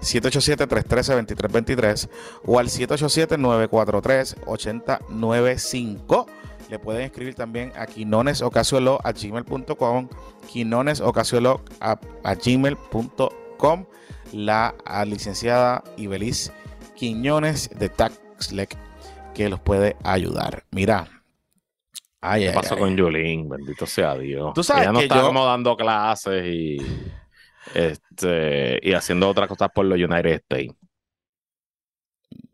787-313-2323 o al 787-943-8095. Le pueden escribir también a quinonesocasiolo a gmail.com, quinonesocasiolo a, a gmail.com, la licenciada Ibeliz Quiñones de TaxLec que los puede ayudar. Mira. Ay, ¿Qué pasó con Yulín? Bendito sea Dios. Tú sabes no está como dando clases y, este, y haciendo otras cosas por los United States.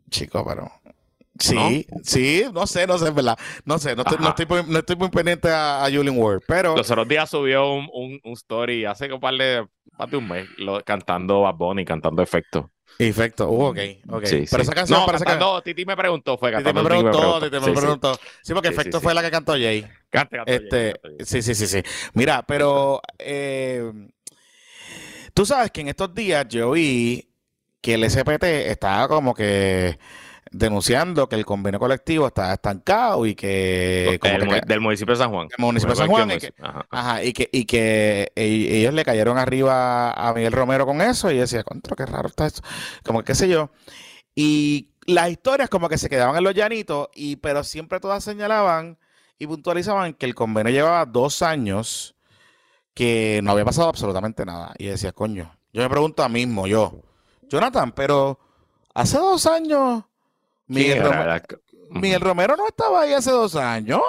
Chico, pero Sí, sí, no sé, no sé, ¿verdad? No sé, no estoy, no estoy, no estoy, muy pendiente a, a Julian Ward, pero... Los otros días subió un, un, un story hace un par de, más de un mes cantando Bad Bunny, cantando efecto. Efecto, uh, ok, ok. Sí, pero esa canción no, parece que... Titi me preguntó, fue cantando. Titi me preguntó, Titi me preguntó. Sí, porque Efecto fue la que cantó Jay. Cante, cantó este, Sí, sí, sí, sí. Mira, pero... Eh, tú sabes que en estos días yo vi que el SPT estaba como que denunciando que el convenio colectivo está estancado y que, del municipio de San Juan. Del municipio de San Juan. Y que, ajá. y que, y que e, ellos le cayeron arriba a Miguel Romero con eso y decía, contra, qué raro está esto. Como qué sé yo. Y las historias como que se quedaban en los llanitos, y, pero siempre todas señalaban y puntualizaban que el convenio llevaba dos años que no había pasado absolutamente nada. Y decía, coño, yo me pregunto a mismo, yo, Jonathan, pero hace dos años Miguel, Romero, no estaba ahí hace dos años.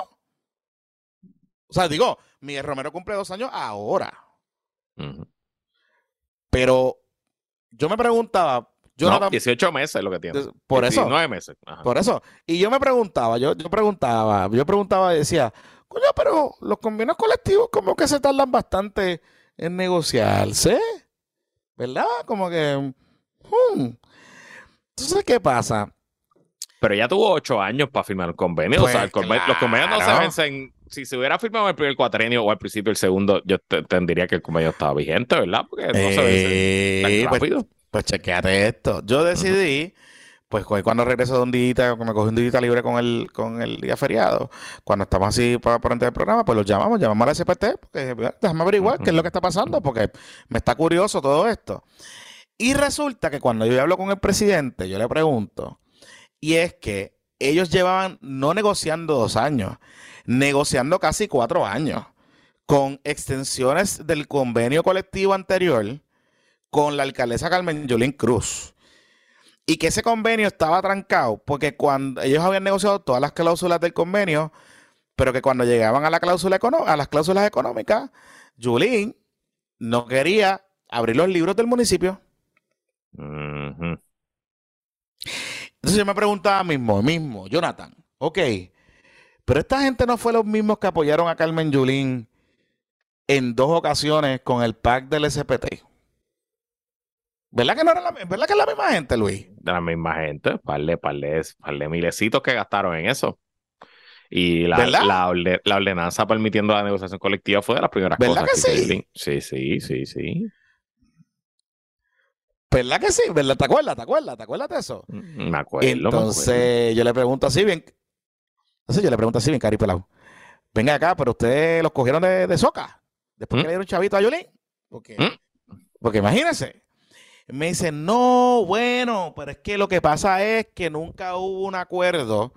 O sea, digo, Miguel Romero cumple dos años ahora. Pero yo me preguntaba. Yo no, 18 meses lo que tiene. Por eso. 9 meses. Por eso. Y yo me preguntaba, yo, yo preguntaba, yo preguntaba y decía, coño, pero los convenios colectivos como que se tardan bastante en negociarse. ¿Verdad? Como que... hmm. Entonces, ¿qué pasa? Pero ya tuvo ocho años para firmar un convenio. o sea, Pues el los convenios no se vencen. Si se hubiera firmado el primer cuatrenio o al principio el segundo, yo te- tendría que el convenio estaba vigente, ¿verdad? Porque no se vence Eh, tan pues, rápido. pues chequeate esto. Yo decidí, pues cu- cuando regreso de un día, me cogí un día libre con el, con el día feriado, cuando estamos así para, para entrar el programa, pues los llamamos, llamamos a la SPT, porque bueno, déjame averiguar qué es lo que está pasando, porque me está curioso todo esto. Y resulta que cuando yo hablo con el presidente, yo le pregunto, y es que ellos llevaban no negociando dos años, negociando casi cuatro años, con extensiones del convenio colectivo anterior con la alcaldesa Carmen Yulín Cruz. Y que ese convenio estaba trancado porque cuando ellos habían negociado todas las cláusulas del convenio, pero que cuando llegaban a, la cláusula a las cláusulas económicas, Yulín no quería abrir los libros del municipio. Ujú. Entonces yo me preguntaba mismo, mismo, Jonathan, ok, pero esta gente no fue los mismos que apoyaron a Carmen Yulín en dos ocasiones con el PAC del SPT. ¿Verdad que no era la, ¿verdad que es la misma gente, Luis? De la misma gente, parle, parle, parle milecitos que gastaron en eso. Y la, ordenanza permitiendo la negociación colectiva fue de las primeras ¿Verdad cosas que hizo sí? Sí, sí, sí, sí. ¿Verdad que sí? ¿Verdad? ¿Te acuerdas? ¿Te acuerdas? ¿Te acuerdas de eso? Mm, Me acuerdo. me acuerdo. Entonces yo le pregunto así bien. Entonces yo le pregunto así bien, Cari Pelao. Venga acá, pero ustedes los cogieron de, de soca. Después ¿Mm? que le dieron chavito a Yulín. Porque, ¿Mm? porque imagínense. Me dice, no, bueno, pero es que lo que pasa es que nunca hubo un acuerdo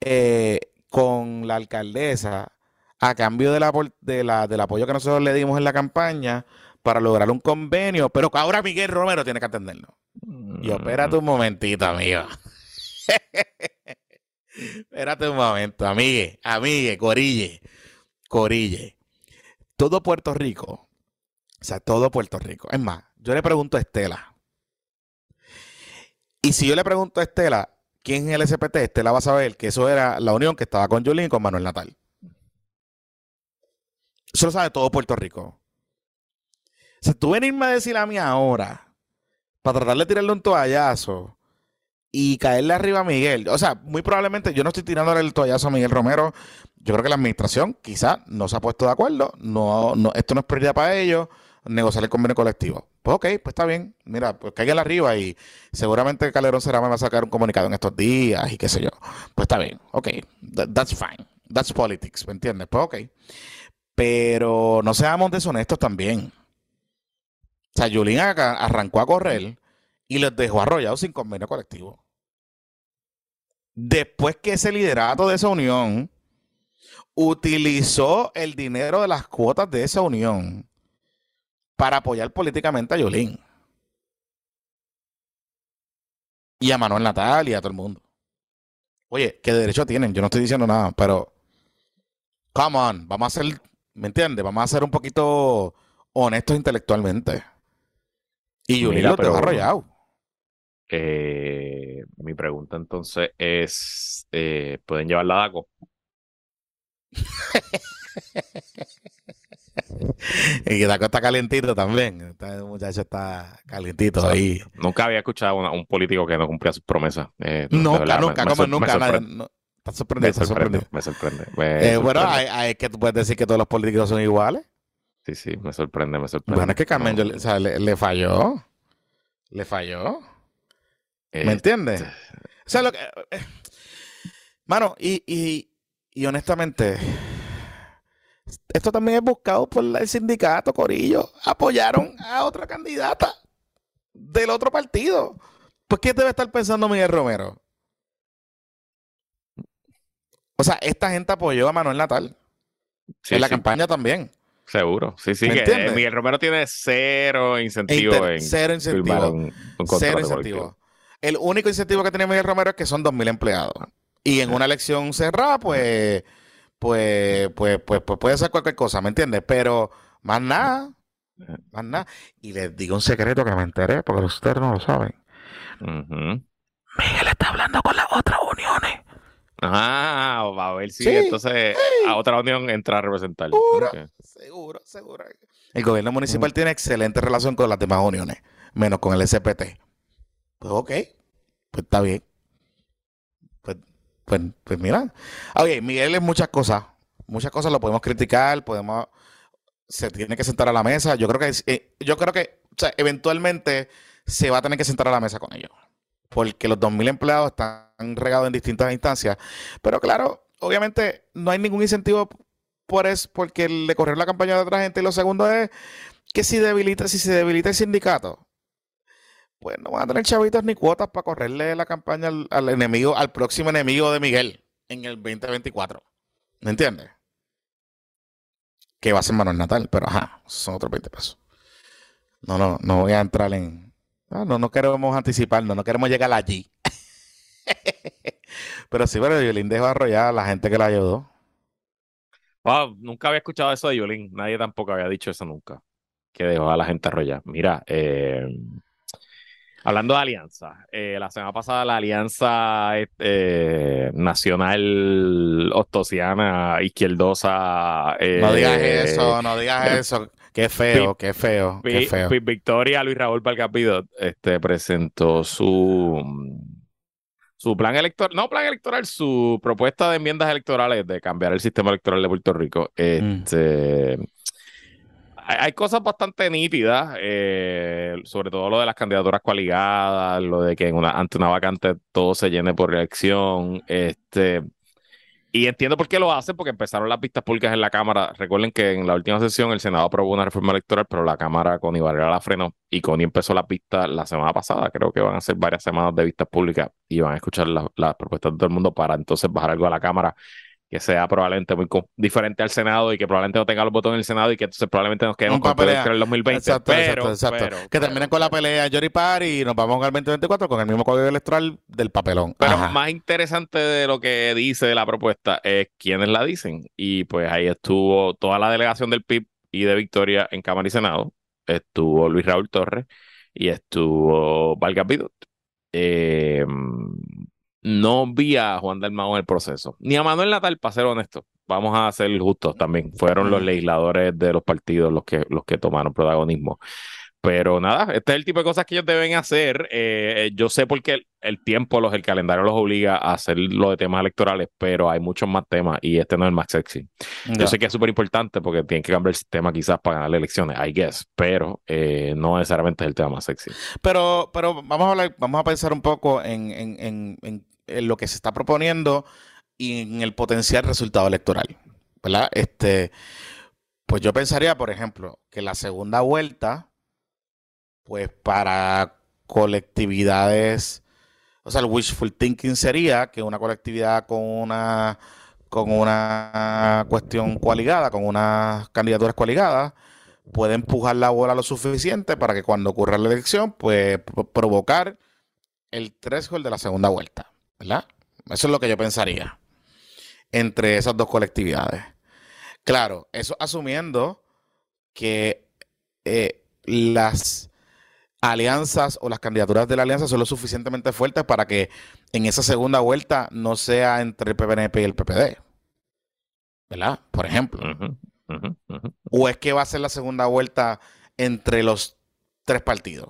eh, con la alcaldesa a cambio de la, de la- del apoyo que nosotros le dimos en la campaña para lograr un convenio, pero que ahora Miguel Romero tiene que atenderlo. Yo, espérate un momentito, amigo. espérate un momento, amigue, amigue, corille, corille. Todo Puerto Rico, o sea, todo Puerto Rico. Es más, yo le pregunto a Estela. Y si yo le pregunto a Estela, ¿quién es el SPT? Estela va a saber que eso era la unión que estaba con Yulín y con Manuel Natal. Eso lo sabe todo Puerto Rico. Sea, tú venirme a decir a mí ahora, para tratar de tirarle un toallazo y caerle arriba a Miguel. O sea, muy probablemente yo no estoy tirándole el toallazo a Miguel Romero. Yo creo que la administración quizá no se ha puesto de acuerdo. No, no, esto no es prioridad para ellos. Negociar el convenio colectivo. Pues ok, pues está bien. Mira, pues cáiganle arriba y seguramente Calderón será va a sacar un comunicado en estos días y qué sé yo. Pues está bien. Ok, That- that's fine. That's politics, ¿me entiendes? Pues ok. Pero no seamos deshonestos también. O sea, Yulín arrancó a correr y los dejó arrollados sin convenio colectivo. Después que ese liderato de esa unión utilizó el dinero de las cuotas de esa unión para apoyar políticamente a Yulín. Y a Manuel Natal y a todo el mundo. Oye, ¿qué derecho tienen? Yo no estoy diciendo nada, pero come on, vamos a ser, ¿me entiendes? Vamos a ser un poquito honestos intelectualmente. Y Yulín dejó pero- arrollados. Eh, mi pregunta entonces es: eh, ¿pueden llevarla a DACO? Y que Daco está calientito también. Este muchacho está calientito ahí. Nunca había escuchado a un político que no cumplía sus promesas. Eh, Nunca, verdad, me- nunca, me como me nunca. nadie- sorprende. no, está Me sorprendido, está sorprende, sorprendido. me sorprende. me Eh, bueno, sorprende. hay, hay que tú puedes decir que todos los políticos son iguales. Sí, sí, me sorprende, me sorprende. Bueno, es que Carmen No, yo le- o sea, le, le falló. Le falló. eh, ¿Me entiendes? O sea, lo que. eh, mano, y, y, y honestamente, esto también es buscado por el sindicato, Corillo. Apoyaron a otra candidata del otro partido. Pues, ¿qué debe estar pensando Miguel Romero? O sea, esta gente apoyó a Manuel Natal sí, en la sí, campaña también. Seguro, sí, sí. ¿Me Que, eh, Miguel Romero tiene cero incentivo Inter- en cero incentivo. un, un contrato Cero colectivo. incentivo. El único incentivo que tiene Miguel Romero es que son 2.000 empleados. Y en una elección cerrada, pues, pues, pues, pues, pues puede ser cualquier cosa, ¿me entiendes? Pero más nada, más nada. Y les digo un secreto que me enteré, porque ustedes no lo saben. Miguel está hablando con otras uniones Ah, va a ver si entonces a otra unión entra a representar. Seguro, seguro, seguro. El gobierno municipal tiene excelente relación con las demás uniones, menos con el SPT. Pues ok, pues está bien. Pues, pues, pues mira. Oye, Miguel es muchas cosas. Muchas cosas lo podemos criticar, podemos se tiene que sentar a la mesa. Yo creo que eh, yo creo que o sea, eventualmente se va a tener que sentar a la mesa con ellos. Porque los 2.000 empleados están regados en distintas instancias. Pero claro, obviamente no hay ningún incentivo por eso, porque le correr la campaña de otra gente. Y lo segundo es que si debilita, si se debilita el sindicato, pues no van a tener chavitos ni cuotas para correrle la campaña al, al enemigo, al próximo enemigo de Miguel en el 2024. ¿Me entiendes? Que va a ser Manuel Natal, pero ajá, son otros 20 pesos. No, no, no voy a entrar en. No, no, no queremos anticiparnos, no queremos llegar allí. pero sí, pero Yolín dejó arrollar a la gente que la ayudó. Wow, nunca había escuchado eso de Yolín. Nadie tampoco había dicho eso nunca. Que dejó a la gente arrollar. Mira, eh, hablando de alianza, eh, la semana pasada la alianza eh, nacional ostosiana izquierdosa. no digas eso, no digas eso. Qué feo, qué feo, qué feo. Victoria Luis Raúl Valcapido este, presentó su, su plan electoral, no plan electoral, su propuesta de enmiendas electorales de cambiar el sistema electoral de Puerto Rico. Mm. Este, hay, cosas bastante nítidas, eh, sobre todo lo de las candidaturas coaligadas, lo de que en una, ante una vacante todo se llene por elección. Este, y entiendo por qué lo hacen, porque empezaron las vistas públicas en la Cámara. Recuerden que en la última sesión el Senado aprobó una reforma electoral, pero la Cámara con Ibarra la frenó y Connie empezó las vistas la semana pasada. Creo que van a ser varias semanas de vistas públicas y van a escuchar las propuestas de todo el mundo para entonces bajar algo a la Cámara que sea probablemente muy diferente al Senado y que probablemente no tenga los votos en el Senado y que entonces probablemente nos quedemos con el el 2020. Exacto, exacto, exacto. que terminen con la pelea Jory Party y nos vamos al 2024 con el mismo código electoral del papelón. Pero más interesante de lo que dice la propuesta es quiénes la dicen. Y pues ahí estuvo toda la delegación del PIB y de Victoria en Cámara y Senado. Estuvo Luis Raúl Torres y estuvo Valga Pidot. Eh, no vi a Juan Dalmao en el proceso, ni a Manuel Natal, para ser honesto. Vamos a ser justos también. Fueron los legisladores de los partidos los que, los que tomaron protagonismo. Pero nada, este es el tipo de cosas que ellos deben hacer. Eh, yo sé por qué el, tiempo, los, el calendario los obliga a hacer lo de temas electorales, pero hay muchos más temas y este no es el más sexy. Yo sé que es súper importante porque tienen que cambiar el sistema quizás para ganar las elecciones, I guess, pero eh, no necesariamente es el tema más sexy. Pero, pero vamos a hablar, vamos a pensar un poco en, en, en, en lo que se está proponiendo y en el potencial resultado electoral. ¿Verdad? Este, pues yo pensaría, por ejemplo, que la segunda vuelta pues para colectividades, o sea, el wishful thinking sería que una colectividad con una con una cuestión coaligada, con unas candidaturas coaligadas, puede empujar la bola lo suficiente para que cuando ocurra la elección, pues provocar el threshold de la segunda vuelta, ¿verdad? Eso es lo que yo pensaría entre esas dos colectividades. Claro, eso asumiendo que eh, las alianzas o las candidaturas de la alianza son lo suficientemente fuertes para que en esa segunda vuelta no sea entre el PPNP y el PPD. ¿Verdad? Por ejemplo. ¿O es que va a ser la segunda vuelta entre los tres partidos?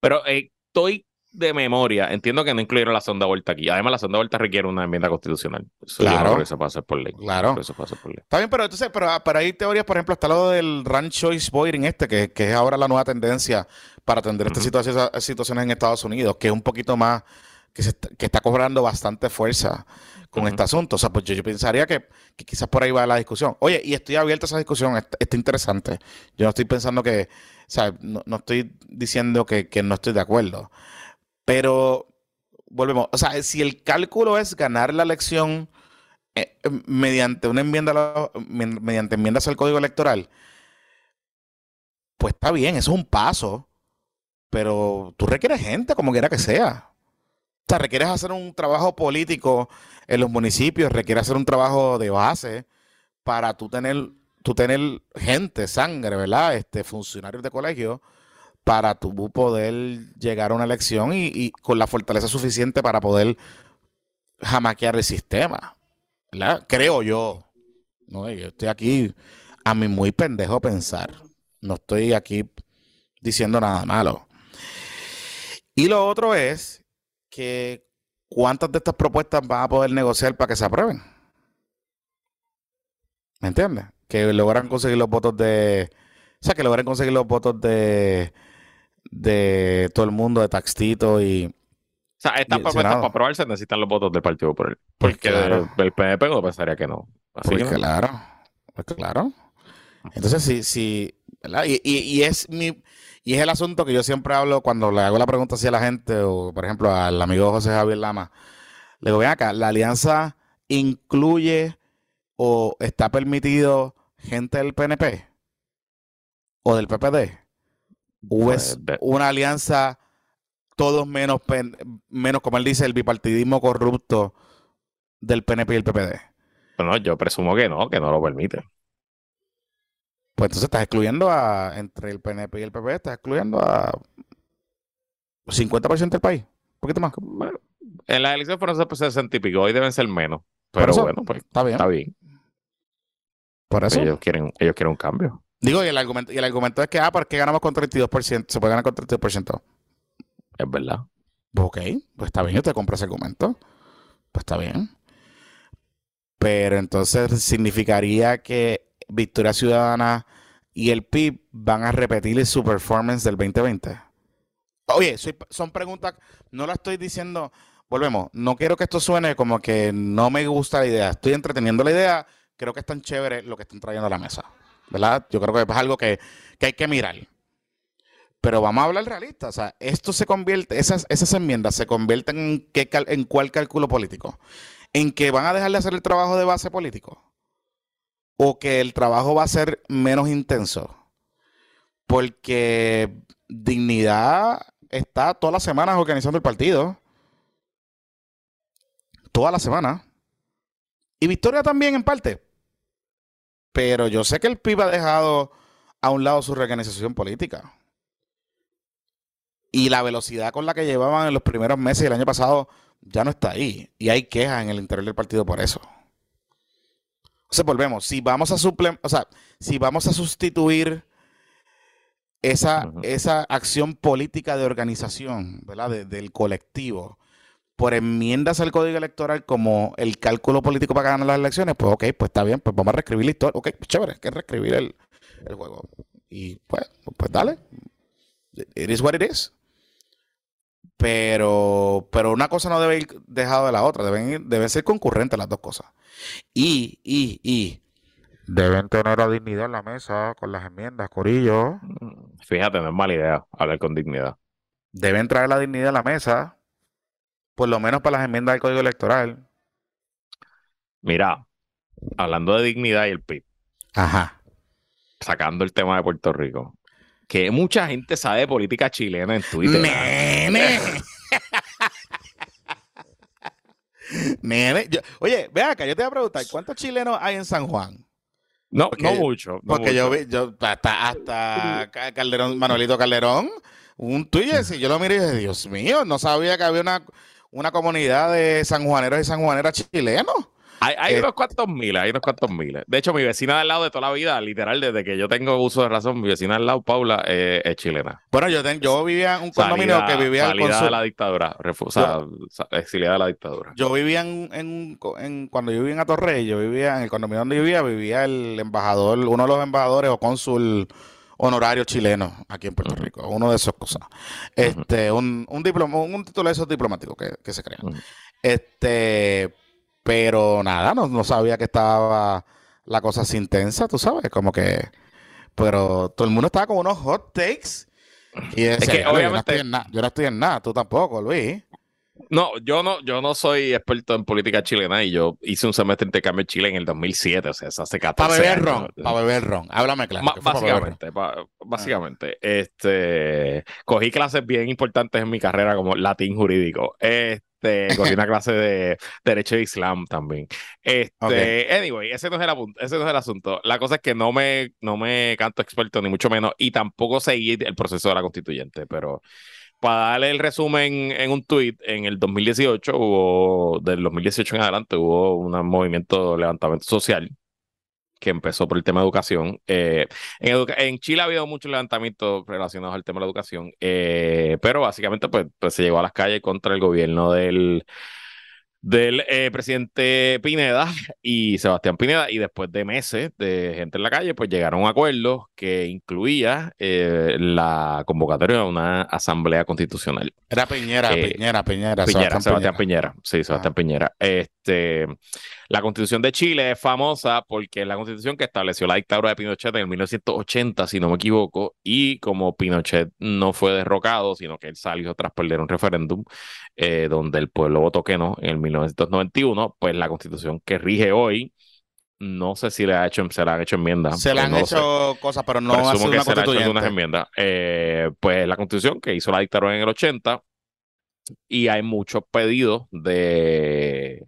Pero eh, estoy de memoria, entiendo que no incluyeron la segunda vuelta aquí. Además, la segunda vuelta requiere una enmienda constitucional. claro. eso pasa por ley. Claro. Eso pasa por ley. Está bien, pero entonces, pero, pero hay teorías, por ejemplo, está lo del ranch choice voting este, que, que es ahora la nueva tendencia para atender estas situaciones, en Estados Unidos, que es un poquito más, que, se está, que está cobrando bastante fuerza con este asunto. O sea, pues yo, pensaría que, quizás por ahí va la discusión. Oye, y estoy abierto a esa discusión, está, interesante. Yo no estoy pensando que, o sea, no, estoy diciendo que, que no estoy de acuerdo. Pero volvemos, o sea, si el cálculo es ganar la elección eh, mediante una enmienda, mediante enmiendas al código electoral, pues está bien, eso es un paso, pero tú requieres gente, como quiera que sea. O sea, requieres hacer un trabajo político en los municipios, requieres hacer un trabajo de base para tú tener, tú tener gente, sangre, ¿verdad? Este, funcionarios de colegio para tu poder llegar a una elección y, con la fortaleza suficiente para poder jamaquear el sistema. ¿verdad? Creo yo. No, yo estoy aquí a mí muy pendejo pensar. No estoy aquí diciendo nada malo. Y lo otro es que cuántas de estas propuestas van a poder negociar para que se aprueben. ¿Me entiendes? Que logran conseguir los votos de. O sea, que logren conseguir los votos de. De todo el mundo, de Taxito y. O sea, el propuestas para aprobarse necesitan los votos del Partido Popular. Pues Porque claro. el PNP no pensaría que no. Así Pues que no. claro, pues claro. Entonces, sí, sí, ¿verdad? Y, y- y es mi, y es el asunto que yo siempre hablo cuando le hago la pregunta así a la gente, o por ejemplo al amigo José Javier Lama. Le digo, ven acá, ¿la alianza incluye o está permitido gente del PNP o del PPD? ¿O es Pues, una alianza todos menos, menos, como él dice, el bipartidismo corrupto del PNP y el PPD? Bueno, yo presumo que no, que no lo permite. Pues entonces estás excluyendo a, entre el PNP y el PP, estás excluyendo a 50% del país. Un poquito más. Bueno, en las elecciones fueron 60 y pico, hoy deben ser menos. Pero eso, bueno, pues Está bien. está bien. Por eso. Ellos quieren, ellos quieren un cambio. Digo, y el argumento, y el argumento es que, ah, ¿por qué ganamos con 32%? Se puede ganar con 32%. Es verdad. Pues ok, pues está bien, yo te compro ese argumento. Pues está bien. Pero entonces significaría que Victoria Ciudadana y el PIB van a repetir su performance del 2020. Oye, soy- son preguntas, no la estoy diciendo, volvemos, no quiero que esto suene como que no me gusta la idea, estoy entreteniendo la idea, creo que es tan chévere lo que están trayendo a la mesa, ¿verdad? Yo creo que es algo que, que hay que mirar. Pero vamos a hablar realista, o sea, esto se convierte, esas, esas enmiendas se convierten en, qué en cuál cálculo político, en que van a dejar de hacer el trabajo de base político o que el trabajo va a ser menos intenso. Porque Dignidad está todas las semanas organizando el partido. Toda la semana. Y Victoria también en parte. Pero yo sé que el PIB ha dejado a un lado su reorganización política. Y la velocidad con la que llevaban en los primeros meses del año pasado ya no está ahí. Y hay quejas en el interior del partido por eso. O sea, volvemos. Si vamos a suple o sea, si vamos a sustituir esa, esa acción política de organización, ¿verdad? De- del colectivo, por enmiendas al código electoral como el cálculo político para ganar las elecciones, pues ok, pues está bien, pues vamos a reescribir la historia. Ok, pues chévere, hay que reescribir el, el juego. Y pues, pues dale. It is what it is. Pero, pero una cosa no debe ir dejado de la otra, deben, ir- deben ser concurrentes las dos cosas. Y, y, y deben tener la dignidad en la mesa con las enmiendas, Corillo. Mm, Fíjate, no es mala idea hablar con dignidad. Deben traer la dignidad a la mesa, por lo menos para las enmiendas del código electoral. Mira, hablando de dignidad y el PIB, Ajá. sacando el tema de Puerto Rico, que mucha gente sabe de política chilena en Twitter. Nene. Nene. yo- oye, ve acá, yo te voy a preguntar, ¿cuántos chilenos hay en San Juan? No, Porque- no mucho. no Porque yo vi, yo, hasta, hasta Ca- Calderón, Manuelito Calderón, un tuit y yo lo miré y dije, Dios mío, no sabía que había una, una comunidad de sanjuaneros y sanjuaneras chilenos. Hay, hay Eh, unos cuantos miles, hay unos cuantos miles. De hecho, mi vecina del lado de toda la vida, literal, desde que yo tengo uso de razón, mi vecina del lado, Paula, eh, es chilena. Bueno, yo, ten- yo vivía en un condominio Salida, que vivía al salida de consul- la dictadura, refu- o sea, exiliada de la dictadura. Yo vivía en, en- en- cuando yo vivía en Atorrey, yo vivía en el condominio donde vivía, vivía el embajador, uno de los embajadores o cónsul honorario chileno aquí en Puerto. Rico, uno de esas cosas. Este, un, un diploma, un título de esos diplomáticos que, que se crean. Este, pero nada, no, no sabía que estaba la cosa así intensa, tú sabes, como que, pero todo el mundo estaba con unos hot takes. Y decía, que "Diablo, yo, no obviamente- estoy en nada, yo no estoy en nada, tú tampoco, Luis. No, yo no, yo no soy experto en política chilena y yo hice un semestre de intercambio en Chile en el 2007, o sea, hace 14 Para beber ron, para beber ron. Háblame claro. Fue pa' ron. básicamente, básicamente, este, cogí clases bien importantes en mi carrera como latín jurídico. Este, cogí una clase de derecho de Islam también. Este, anyway, ese no es el ese no es el asunto. La cosa es que no me, no me canto experto ni mucho menos y tampoco seguí el proceso de la constituyente, pero para darle el resumen en un tweet, en el 2018 hubo, del 2018 en adelante, hubo un movimiento de levantamiento social que empezó por el tema de educación. Eh, en, Chile ha habido muchos levantamientos relacionados al tema de la educación, eh, pero básicamente pues, pues, se llegó a las calles contra el gobierno del del eh, presidente Pineda y Sebastián Pineda, y después de meses de gente en la calle, pues llegaron a un acuerdo que incluía eh, la convocatoria de una asamblea constitucional. Era Piñera, eh, Piñera, Piñera, Sebastián, Sebastián Piñera. Sí, Sebastián Piñera. Este, la constitución de Chile es famosa porque es la constitución que estableció la dictadura de Pinochet en el 1980, si no me equivoco, y como Pinochet no fue derrocado, sino que él salió tras perder un referéndum, donde el pueblo votó que no en el 1991, pues la constitución que rige hoy, no sé si le, ha hecho, se le han hecho enmiendas. Se le han hecho cosas, pero no ha sido una constituyente. enmiendas. Eh, pues la constitución que hizo la dictadura en el 80 y hay muchos pedidos de,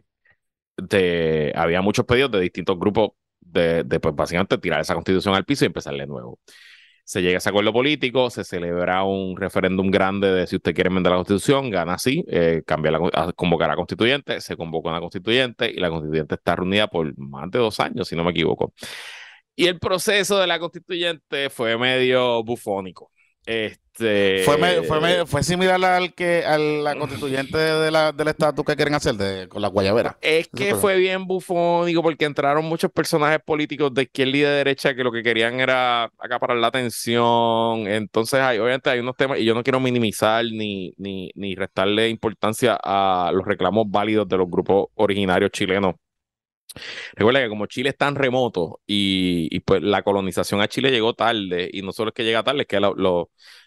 de había muchos pedidos de distintos grupos de, de pues básicamente tirar esa constitución al piso y empezar de nuevo se llega a ese acuerdo político, se celebra un referéndum grande de si usted quiere enmendar la constitución, gana así, eh, cambia la, constituyente, se convoca una constituyente y la constituyente está reunida por más de dos años, si no me equivoco. Y el proceso de la constituyente fue medio bufónico. Este... Fue, fue, fue similar al que a la constituyente de la, del estatus que quieren hacer de, con la guayabera. Es que fue bien bufónico porque entraron muchos personajes políticos de izquierda y de derecha que lo que querían era acaparar la atención. Entonces, hay, obviamente hay unos temas, y yo no quiero minimizar ni, ni, ni restarle importancia a los reclamos válidos de los grupos originarios chilenos Recuerda que como Chile es tan remoto y, pues la colonización a Chile llegó tarde, y no solo es que llega tarde, es que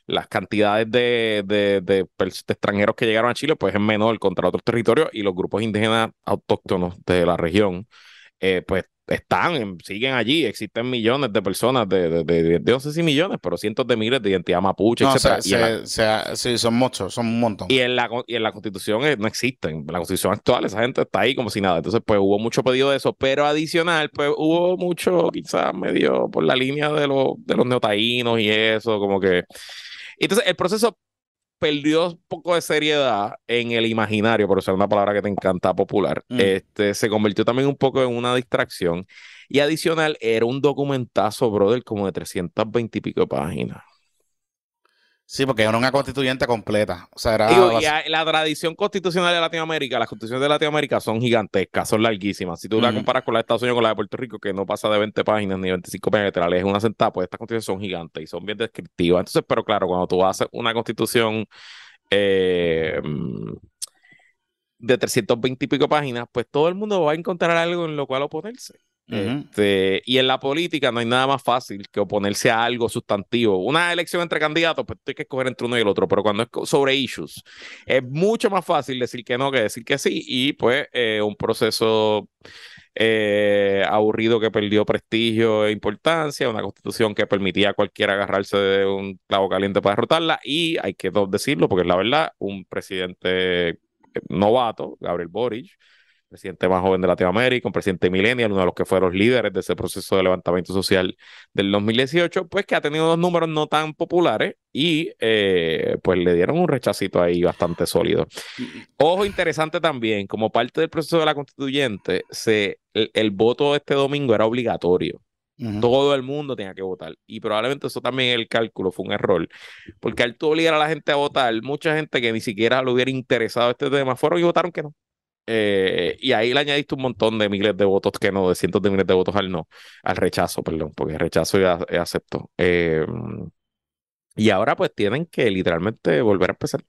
las cantidades de, de, extranjeros que llegaron a Chile pues es menor contra otros territorios y los grupos indígenas autóctonos de la región eh, pues están, siguen allí, existen millones de personas, de, de, no sé si millones, pero cientos de miles de identidad mapuche, etcétera. sí, son muchos, son un montón. Y en la, y en la constitución no existen, la constitución actual esa gente está ahí como si nada, entonces pues hubo mucho pedido de eso, pero adicional pues hubo mucho quizás medio por la línea de, los de los neotaínos y eso, como que... Entonces el proceso perdió un poco de seriedad en el imaginario, por usar una palabra que te encanta popular. Mm. Este, se convirtió también un poco en una distracción. Y adicional, era un documentazo, brother, como de 320 y pico de páginas. Sí, porque era una constituyente completa. O sea, era y la tradición constitucional de Latinoamérica, las constituciones de Latinoamérica son gigantescas, son larguísimas. Si tú la comparas con la de Estados Unidos, con la de Puerto Rico, que no pasa de 20 páginas ni 25 páginas, te la lees una sentada, pues estas constituciones son gigantes y son bien descriptivas. Entonces, pero claro, cuando tú haces una constitución eh, de 320 y pico páginas, pues todo el mundo va a encontrar algo en lo cual oponerse. Este, y en la política no hay nada más fácil que oponerse a algo sustantivo. Una elección entre candidatos, pues hay que escoger entre uno y el otro, pero cuando es sobre issues, es mucho más fácil decir que no que decir que sí, y pues eh, un proceso eh, aburrido que perdió prestigio e importancia, una constitución que permitía a cualquiera agarrarse de un clavo caliente para derrotarla, y hay que decirlo, porque la verdad, un presidente eh, novato, Gabriel Boric, presidente más joven de Latinoamérica, un presidente millennial, uno de los que fueron los líderes de ese proceso de levantamiento social del 2018, pues que ha tenido dos números no tan populares y eh, pues le dieron un rechacito ahí bastante sólido. Ojo interesante también, como parte del proceso de la constituyente, se, el, voto este domingo era obligatorio. Todo el mundo tenía que votar. Y probablemente eso también el cálculo fue un error. Porque al tú obligar a la gente a votar, mucha gente que ni siquiera le hubiera interesado este tema fueron y votaron que no. Eh, y ahí le añadiste un montón de miles de votos que no, de cientos de miles de votos al no, al rechazo, perdón, porque rechazo ya, aceptó. Em, y ahora pues tienen que literalmente volver a empezar.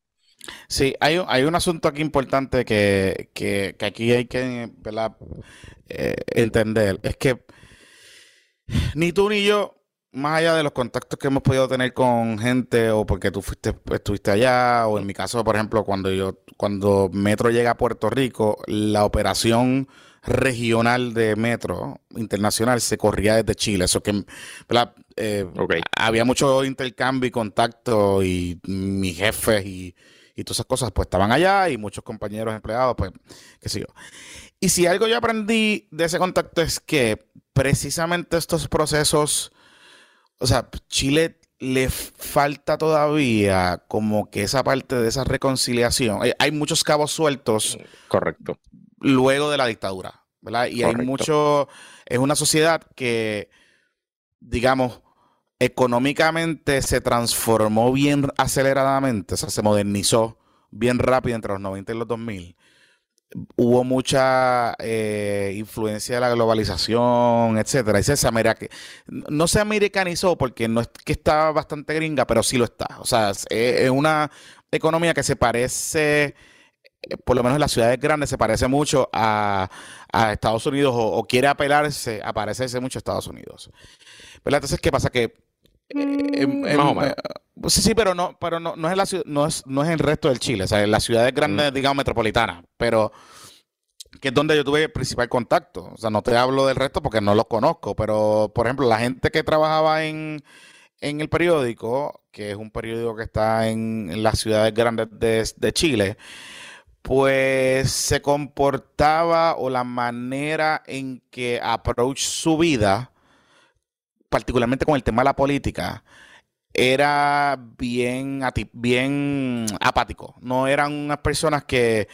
Sí, hay, hay un asunto aquí importante que, que, que aquí hay que eh, entender. Es que ni tú ni yo más allá de los contactos que hemos podido tener con gente o porque tú fuiste, estuviste allá o en mi caso, por ejemplo, cuando yo, cuando Metro llega a Puerto Rico, la operación regional de Metro internacional se corría desde Chile. Eso que eh, había mucho intercambio y contacto y mis jefes y, y todas esas cosas pues estaban allá y muchos compañeros empleados, pues qué sé yo. Y si algo yo aprendí de ese contacto es que precisamente estos procesos o sea, Chile le falta todavía como que esa parte de esa reconciliación. Hay, muchos cabos sueltos. Correcto. Luego de la dictadura, ¿verdad? Y hay mucho. Es una sociedad que, digamos, económicamente se transformó bien aceleradamente, o sea, se modernizó bien rápido entre los 90 y los 2000 hubo mucha eh, influencia de la globalización, etcétera. Y se, no se americanizó porque no es que está bastante gringa, pero sí lo está. O sea, es, una economía que se parece, eh, por lo menos en las ciudades grandes, se parece mucho a, Estados Unidos o, quiere apelarse a parecerse mucho a Estados Unidos. Pero entonces, ¿qué pasa? Que eh, sí, sí, pero no, pero no, no es la no es, no es el resto del Chile, o sea, en las ciudades grandes, mm. digamos, metropolitanas, pero que es donde yo tuve el principal contacto. O sea, no te hablo del resto porque no los conozco, pero por ejemplo, la gente que trabajaba en, en el periódico, que es un periódico que está en, las ciudades grandes de, de Chile, pues se comportaba o la manera en que approach su vida, particularmente con el tema de la política, era bien, bien apático. No eran unas personas que,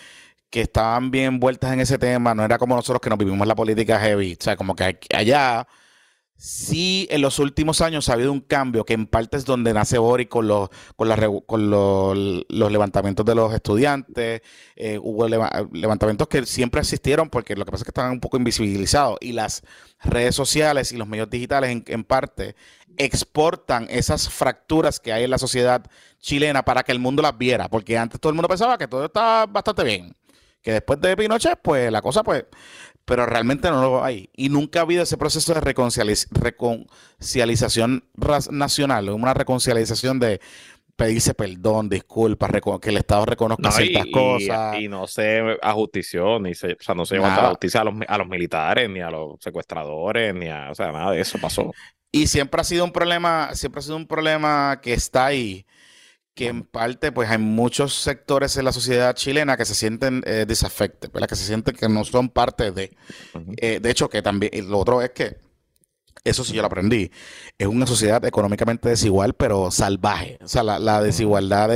que estaban bien envueltas en ese tema. No era como nosotros que nos vivimos la política heavy. O sea, como que allá sí en los últimos años ha habido un cambio que en parte es donde nace Bori con los, con, con los, levantamientos de los estudiantes. Eh, hubo levantamientos que siempre existieron porque lo que pasa es que estaban un poco invisibilizados y las redes sociales y los medios digitales en, en parte exportan esas fracturas que hay en la sociedad chilena para que el mundo las viera, porque antes todo el mundo pensaba que todo estaba bastante bien, que después de Pinochet, pues la cosa pues pero realmente no lo hay. Y nunca ha habido ese proceso de reconciliación nacional, una reconciliación de pedirse perdón, disculpas, que el Estado reconozca ciertas cosas. Y, no se ajustició, ni se, o sea, no se llevó a justicia a los, a los militares, ni a los secuestradores, ni a, o sea, nada de eso pasó. Y siempre ha sido un problema, siempre ha sido un problema que está ahí que en parte pues hay muchos sectores en la sociedad chilena que se sienten eh, desafectes, que se sienten que no son parte de. Eh, de hecho, que también, lo otro es que, eso sí yo lo aprendí, es una sociedad económicamente desigual, pero salvaje. O sea, la, desigualdad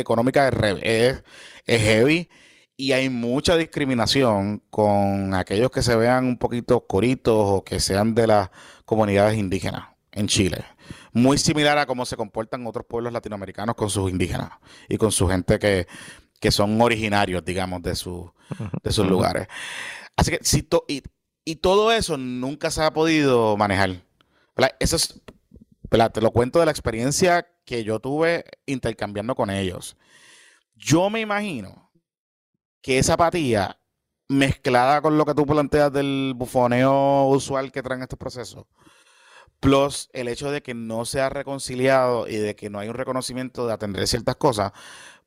económica es, es, heavy y hay mucha discriminación con aquellos que se vean un poquito oscuritos o que sean de las comunidades indígenas en Chile muy similar a cómo se comportan otros pueblos latinoamericanos con sus indígenas y con su gente que, son originarios, digamos, de, su, de sus lugares. Así que, si y, y, todo eso nunca se ha podido manejar. Eso es, te lo cuento de la experiencia que yo tuve intercambiando con ellos. Yo me imagino que esa apatía mezclada con lo que tú planteas del bufoneo usual que traen estos procesos, Plus el hecho de que no se ha reconciliado y de que no hay un reconocimiento de atender ciertas cosas,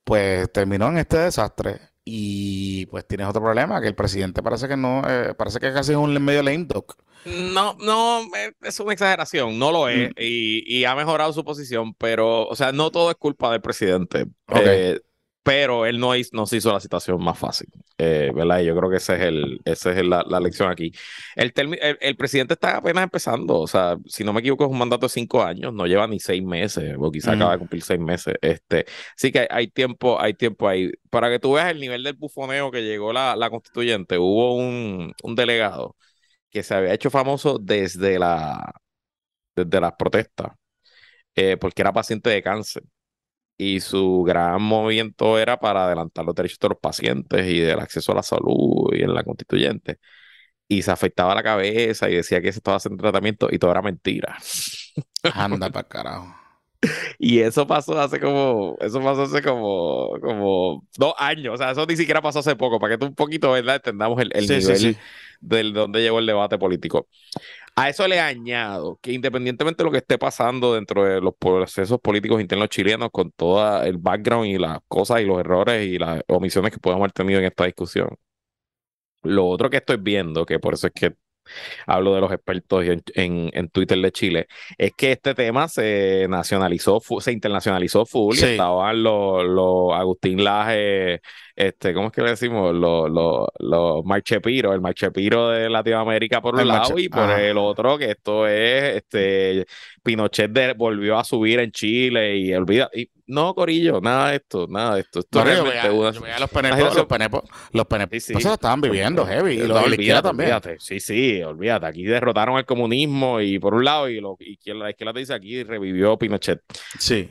pues terminó en este desastre. Y pues tienes otro problema, que el presidente parece que no, eh, parece que casi es un medio lame duck. No, no, eh, es una exageración, no lo es, mm. y, ha mejorado su posición, pero, o sea, no todo es culpa del presidente. Eh, pero él no, hizo, nos hizo la situación más fácil, eh, ¿verdad? Y yo creo que ese es el, esa es la, la, lección aquí. El, el, presidente está apenas empezando, o sea, si no me equivoco es un mandato de cinco años, no lleva ni seis meses, o quizá acaba de cumplir seis meses. Este, sí que hay, tiempo, hay tiempo ahí. Para que tú veas el nivel del bufoneo que llegó la, la constituyente, hubo un, un delegado que se había hecho famoso desde la desde las protestas, eh, porque era paciente de cáncer y su gran movimiento era para adelantar los derechos de los pacientes y del acceso a la salud y en la constituyente. Y se afectaba la cabeza y decía que se estaba haciendo tratamiento y todo era mentira. Anda para carajo. Y eso pasó hace como, eso pasó hace como, como dos años. O sea, eso ni siquiera pasó hace poco, para que tú un poquito, ¿verdad? Entendamos el, el nivel del donde llegó el debate político. A eso le añado que independientemente de lo que esté pasando dentro de los procesos políticos internos chilenos, con todo el background y las cosas y los errores y las omisiones que podemos haber tenido en esta discusión, lo otro que estoy viendo, que por eso es que hablo de los expertos en, en, Twitter de Chile, es que este tema se nacionalizó, se internacionalizó full y estaban los, los Agustín Laje, este, ¿cómo es que le decimos? Los, los, los marchepiros, el marchepiro de Latinoamérica por un lado y por el otro, que esto es, este, Pinochet volvió a subir en Chile y olvida, y no, Corillo, nada de esto, nada de esto. esto no, realmente yo veía, yo los penepos, los penepos, los penepos sí, sí. estaban viviendo heavy, y los de la izquierda también. Olvídate. Sí, sí, olvídate, aquí derrotaron el comunismo y por un lado, y, lo, y la izquierda te dice aquí, revivió Pinochet. Sí.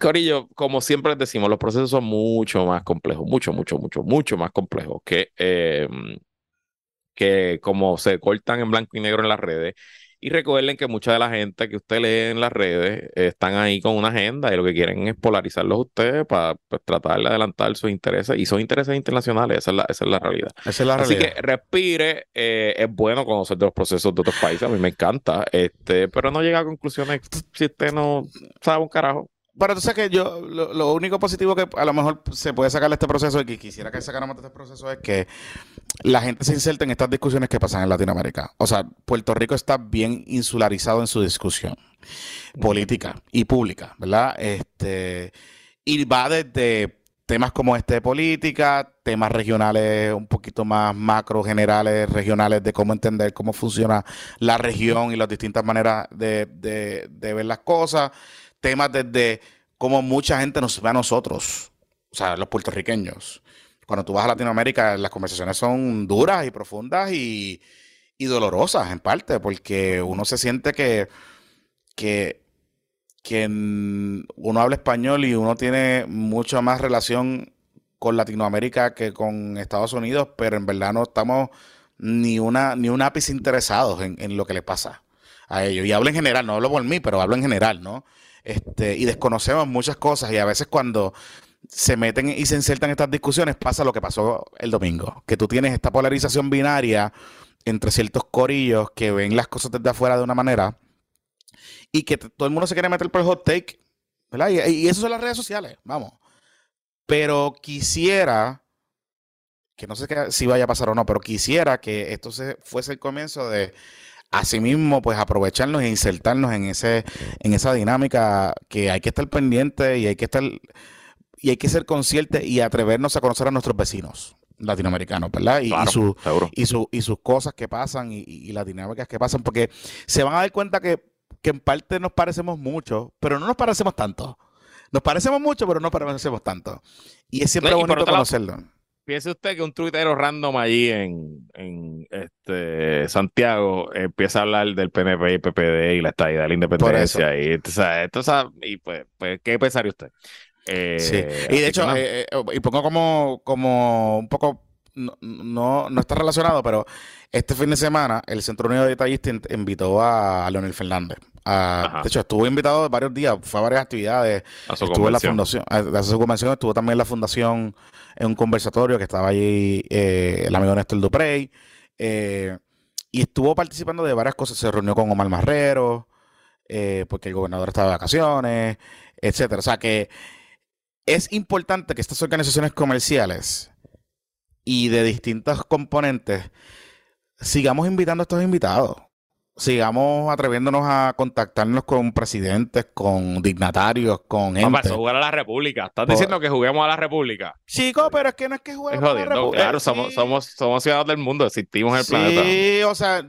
Corillo, como siempre les decimos, los procesos son mucho más complejos, mucho, mucho, mucho, mucho más complejos que, eh, que como se cortan en blanco y negro en las redes y recuerden que mucha de la gente que usted lee en las redes están ahí con una agenda y lo que quieren es polarizarlos a ustedes para pues, tratar de adelantar sus intereses y son intereses internacionales, esa es la, esa es la realidad. Esa es la Así que respire, eh, es bueno conocer de los procesos de otros países, a mí me encanta, este, pero no llega a conclusiones si usted no sabe un carajo. Pero tú sabes que yo, lo, único positivo que a lo mejor se puede sacar de este proceso y que quisiera que sacáramos de este proceso es que la gente se inserta en estas discusiones que pasan en Latinoamérica. O sea, Puerto Rico está bien insularizado en su discusión política y pública, ¿verdad? Este, y va desde temas como este de política, temas regionales un poquito más macro, generales, regionales, de cómo entender cómo funciona la región y las distintas maneras de, de ver las cosas temas desde cómo mucha gente nos ve a nosotros, o sea, los puertorriqueños. Cuando tú vas a Latinoamérica, las conversaciones son duras y profundas y, dolorosas en parte, porque uno se siente que, que, uno habla español y uno tiene mucha más relación con Latinoamérica que con Estados Unidos, pero en verdad no estamos ni una ni un ápice interesados en, en lo que le pasa a ellos. Y hablo en general, no hablo por mí, pero hablo en general, ¿no? Este, y desconocemos muchas cosas y a veces cuando se meten y se insertan estas discusiones pasa lo que pasó el domingo, que tú tienes esta polarización binaria entre ciertos corillos que ven las cosas desde afuera de una manera y que todo el mundo se quiere meter por el hot take, ¿verdad? Y, y eso son las redes sociales, vamos. Pero quisiera, que no sé si vaya a pasar o no, pero quisiera que esto se, fuese el comienzo de asimismo, pues aprovecharnos e insertarnos en ese, en esa dinámica que hay que estar pendiente y hay que estar y hay que ser conscientes y atrevernos a conocer a nuestros vecinos latinoamericanos, ¿verdad? Y, su, y, su, y, sus cosas que pasan y, las dinámicas que pasan, porque se van a dar cuenta que, que en parte nos parecemos mucho, pero no nos parecemos tanto. Nos parecemos mucho, pero no parecemos tanto. Y es siempre bonito conocerlo. Piense usted que un tuitero random allí en, en este Santiago empieza a hablar del PNP y PPD y la estadía de la independencia. Y, y pues, pues, ¿qué pensaría usted? Eh, sí. Y de hecho, eh, eh, y pongo como, como un poco, no, no, está relacionado, pero este fin de semana el Centro Unido de Detallistas invitó a, Leonel Fernández. de hecho, estuvo invitado varios días, fue a varias actividades. estuvo en la fundación, a, su convención, estuvo también en la fundación en un conversatorio que estaba allí eh, el amigo Néstor Duprey. Eh, y estuvo participando de varias cosas. Se reunió con Omar Marrero, eh, porque el gobernador estaba de vacaciones, etcétera. O sea que es importante que estas organizaciones comerciales y de distintos componentes sigamos invitando a estos invitados sigamos atreviéndonos a contactarnos con presidentes, con dignatarios, con gente. Vamos a jugar a la República. ¿Estás diciendo que juguemos a la República? Chico, pero es que no es que juguemos a la República. Claro, somos, somos, somos ciudadanos del mundo, existimos en el planeta. Sí, o sea...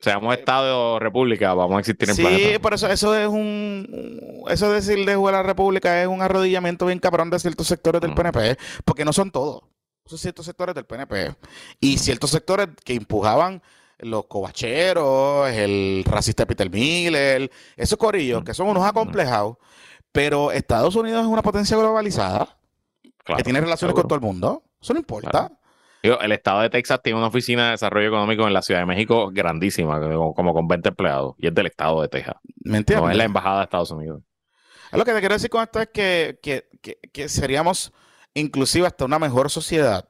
Seamos Estado o República, vamos a existir en el planeta. Sí, por eso, eso es un... Eso de decir de jugar a la República es un arrodillamiento bien cabrón de ciertos sectores del PNP, porque no son todos. Son ciertos sectores del PNP. Y ciertos sectores que empujaban los cobacheros, el racista Peter Miller, esos corillos que son unos acomplejados, pero Estados Unidos es una potencia globalizada que tiene relaciones con todo el mundo. Eso no importa. el estado de Texas tiene una oficina de desarrollo económico en la Ciudad de México grandísima, como, con 20 empleados, y es del estado de Texas. ¿Me entiendes? No es la embajada de Estados Unidos. Lo que te quiero decir con esto es que, que, que seríamos inclusive hasta una mejor sociedad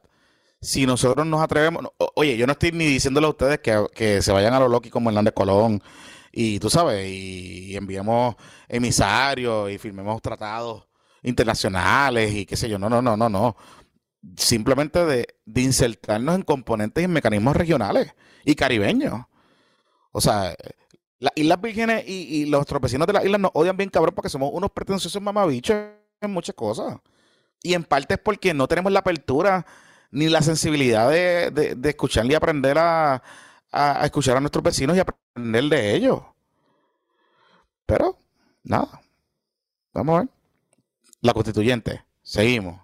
si nosotros nos atrevemos, oye, yo no estoy ni diciéndole a ustedes que, se vayan a lo Loki como Hernández Colón y tú sabes, y, enviemos emisarios y firmemos tratados internacionales y qué sé yo, no, no, no, no, no. Simplemente de, de insertarnos en componentes y en mecanismos regionales y caribeños. O sea, las Islas Vírgenes y, los otros vecinos de las islas nos odian bien cabrón porque somos unos pretenciosos mamabichos en muchas cosas. Y en parte es porque no tenemos la apertura ni la sensibilidad de, de, escuchar y aprender a, a, escuchar a nuestros vecinos y aprender de ellos. Pero, nada. Vamos a ver. La constituyente. Seguimos.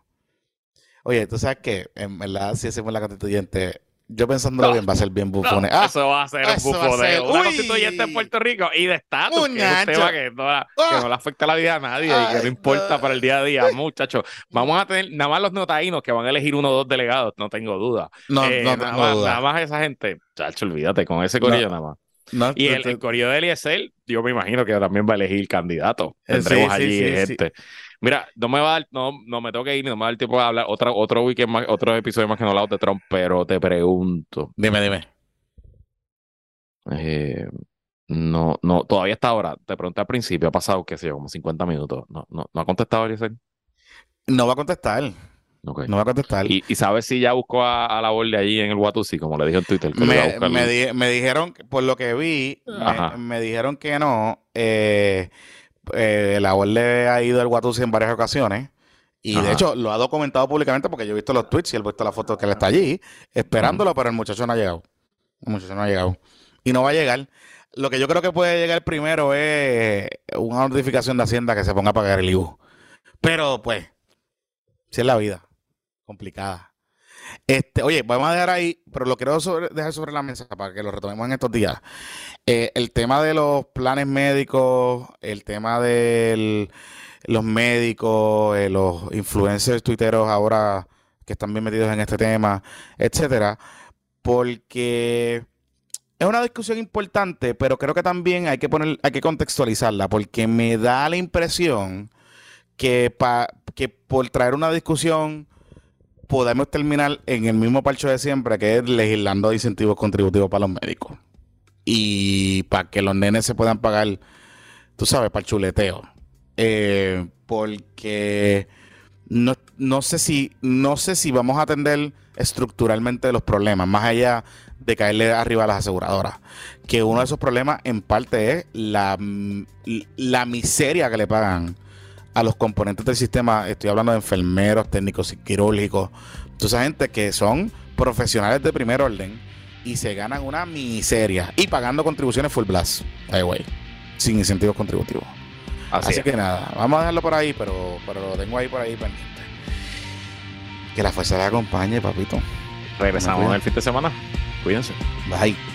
Oye, tú sabes que en verdad, si hacemos la constituyente, yo pensándolo bien, va a ser bien bufone. ah, eso va a ser un bufoneo. Una constituyente en Puerto Rico y de estatus, que es un tema que no, que no, le afecta la vida a nadie y que no importa para el día a día, muchachos. Vamos a tener nada más los notaínos que van a elegir uno o dos delegados, no tengo duda. No, eh, no nada, más, duda. nada más esa gente, chacho, olvídate, con ese corillo nada más. y el, el, corillo de Eliezer, yo me imagino que también va a elegir candidato. Eh, Tendremos allí gente. Mira, no me va a dar, no, no me tengo que ir, no me va a dar tiempo de hablar otra, otro weekend más, otro episodio más que no hablado de Trump, pero te pregunto. Dime, dime. Eh, no, no, todavía está ahora. Te pregunté al principio, ha pasado, qué sé yo, como 50 minutos. No, no, no ha contestado Eliezer. No va a contestar. No va a contestar. ¿Y, sabes si ya buscó a, la borde allí en el Watusi, como le dijo en Twitter? me, dijeron, por lo que vi, me, me, dijeron que no. Eh, eh, la le ha ido al Watusi en varias ocasiones. Y de hecho lo ha documentado públicamente porque yo he visto los tweets y él ha visto la foto que él está allí esperándolo, pero el muchacho no ha llegado. El muchacho no ha llegado. Y no va a llegar. Lo que yo creo que puede llegar primero es una notificación de Hacienda que se ponga a pagar el IBU. Pero pues, si es la vida, complicada. Este, oye, vamos a dejar ahí, pero lo quiero dejar sobre la mesa para que lo retomemos en estos días. Eh, el tema de los planes médicos, el tema de los médicos, eh, los influencers tuiteros ahora que están bien metidos en este tema, etcétera, porque es una discusión importante, pero creo que también hay que poner, hay que contextualizarla, porque me da la impresión que, que por traer una discusión podemos terminar en el mismo parcho de siempre, que es legislando incentivos contributivos para los médicos. Y para que los nenes se puedan pagar, tú sabes, para el chuleteo. Eh, porque no, no, sé si, no sé si vamos a atender estructuralmente los problemas, más allá de caerle arriba a las aseguradoras. Que uno de esos problemas en parte es la, la miseria que le pagan a los componentes del sistema, estoy hablando de enfermeros, técnicos quirúrgicos, toda esa gente que son profesionales de primer orden y se ganan una miseria y pagando contribuciones full blast, way, sin incentivos contributivos. Así, que nada, vamos a dejarlo por ahí, pero, pero lo tengo ahí por ahí pendiente. Que la fuerza le acompañe, papito. Regresamos el fin de semana. Cuídense. Bye.